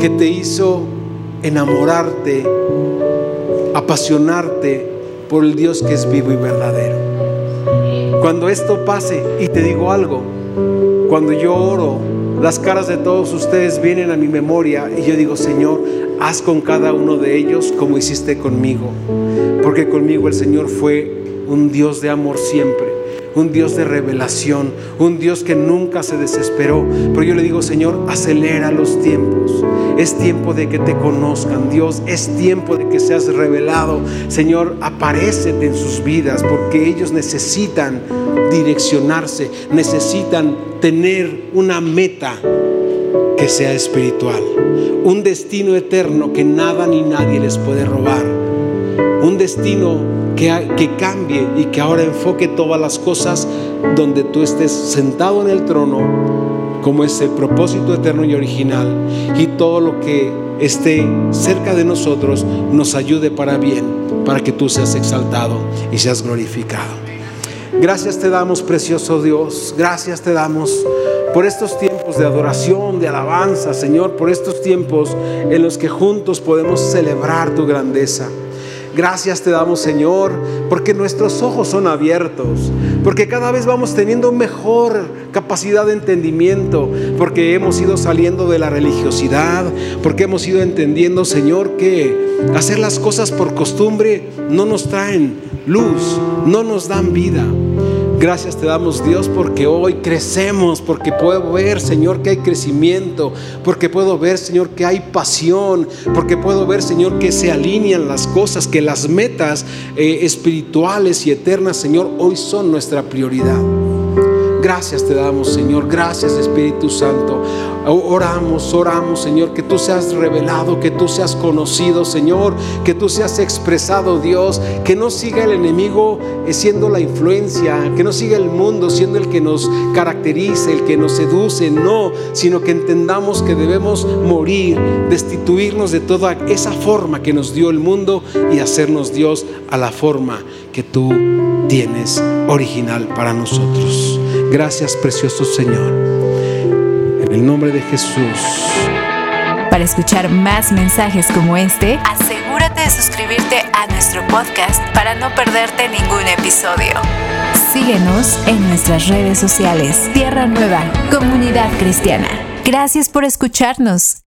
que te hizo enamorarte, apasionarte por el Dios que es vivo y verdadero. Cuando esto pase, y te digo algo, cuando yo oro, las caras de todos ustedes vienen a mi memoria y yo digo, Señor, haz con cada uno de ellos como hiciste conmigo. Porque conmigo el Señor fue un Dios de amor siempre, un Dios de revelación, un Dios que nunca se desesperó. Pero yo le digo, Señor, acelera los tiempos. Es tiempo de que te conozcan, Dios. Es tiempo de que seas revelado. Señor, aparecete en sus vidas porque ellos necesitan direccionarse, necesitan tener una meta que sea espiritual un destino eterno que nada ni nadie les puede robar, un destino que, que cambie y que ahora enfoque todas las cosas donde tú estés sentado en el trono, como es el propósito eterno y original, y todo lo que esté cerca de nosotros nos ayude para bien, para que tú seas exaltado y seas glorificado. Gracias te damos, precioso Dios, gracias te damos por estos tiempos de adoración, de alabanza, Señor, por estos tiempos en los que juntos podemos celebrar tu grandeza. Gracias te damos, Señor, porque nuestros ojos son abiertos, porque cada vez vamos teniendo mejor capacidad de entendimiento, porque hemos ido saliendo de la religiosidad, porque hemos ido entendiendo, Señor, que hacer las cosas por costumbre no nos traen luz, no nos dan vida. Gracias te damos Dios porque hoy crecemos, porque puedo ver Señor que hay crecimiento, porque puedo ver Señor que hay pasión, porque puedo ver Señor que se alinean las cosas, que las metas eh, espirituales y eternas Señor hoy son nuestra prioridad. Gracias te damos, Señor. Gracias, Espíritu Santo. Oramos, oramos, Señor, que tú seas revelado, que tú seas conocido, Señor, que tú seas expresado, Dios, que no siga el enemigo eh, siendo la influencia, que no siga el mundo siendo el que nos caracteriza, el que nos seduce, no, sino que entendamos que debemos morir, destituirnos de toda esa forma que nos dio el mundo y hacernos Dios a la forma que tú tienes original para nosotros. Gracias, precioso Señor. En el nombre de Jesús. Para escuchar más mensajes como este, asegúrate de suscribirte a nuestro podcast para no perderte ningún episodio. Síguenos en nuestras redes sociales. Tierra Nueva, Comunidad Cristiana. Gracias por escucharnos.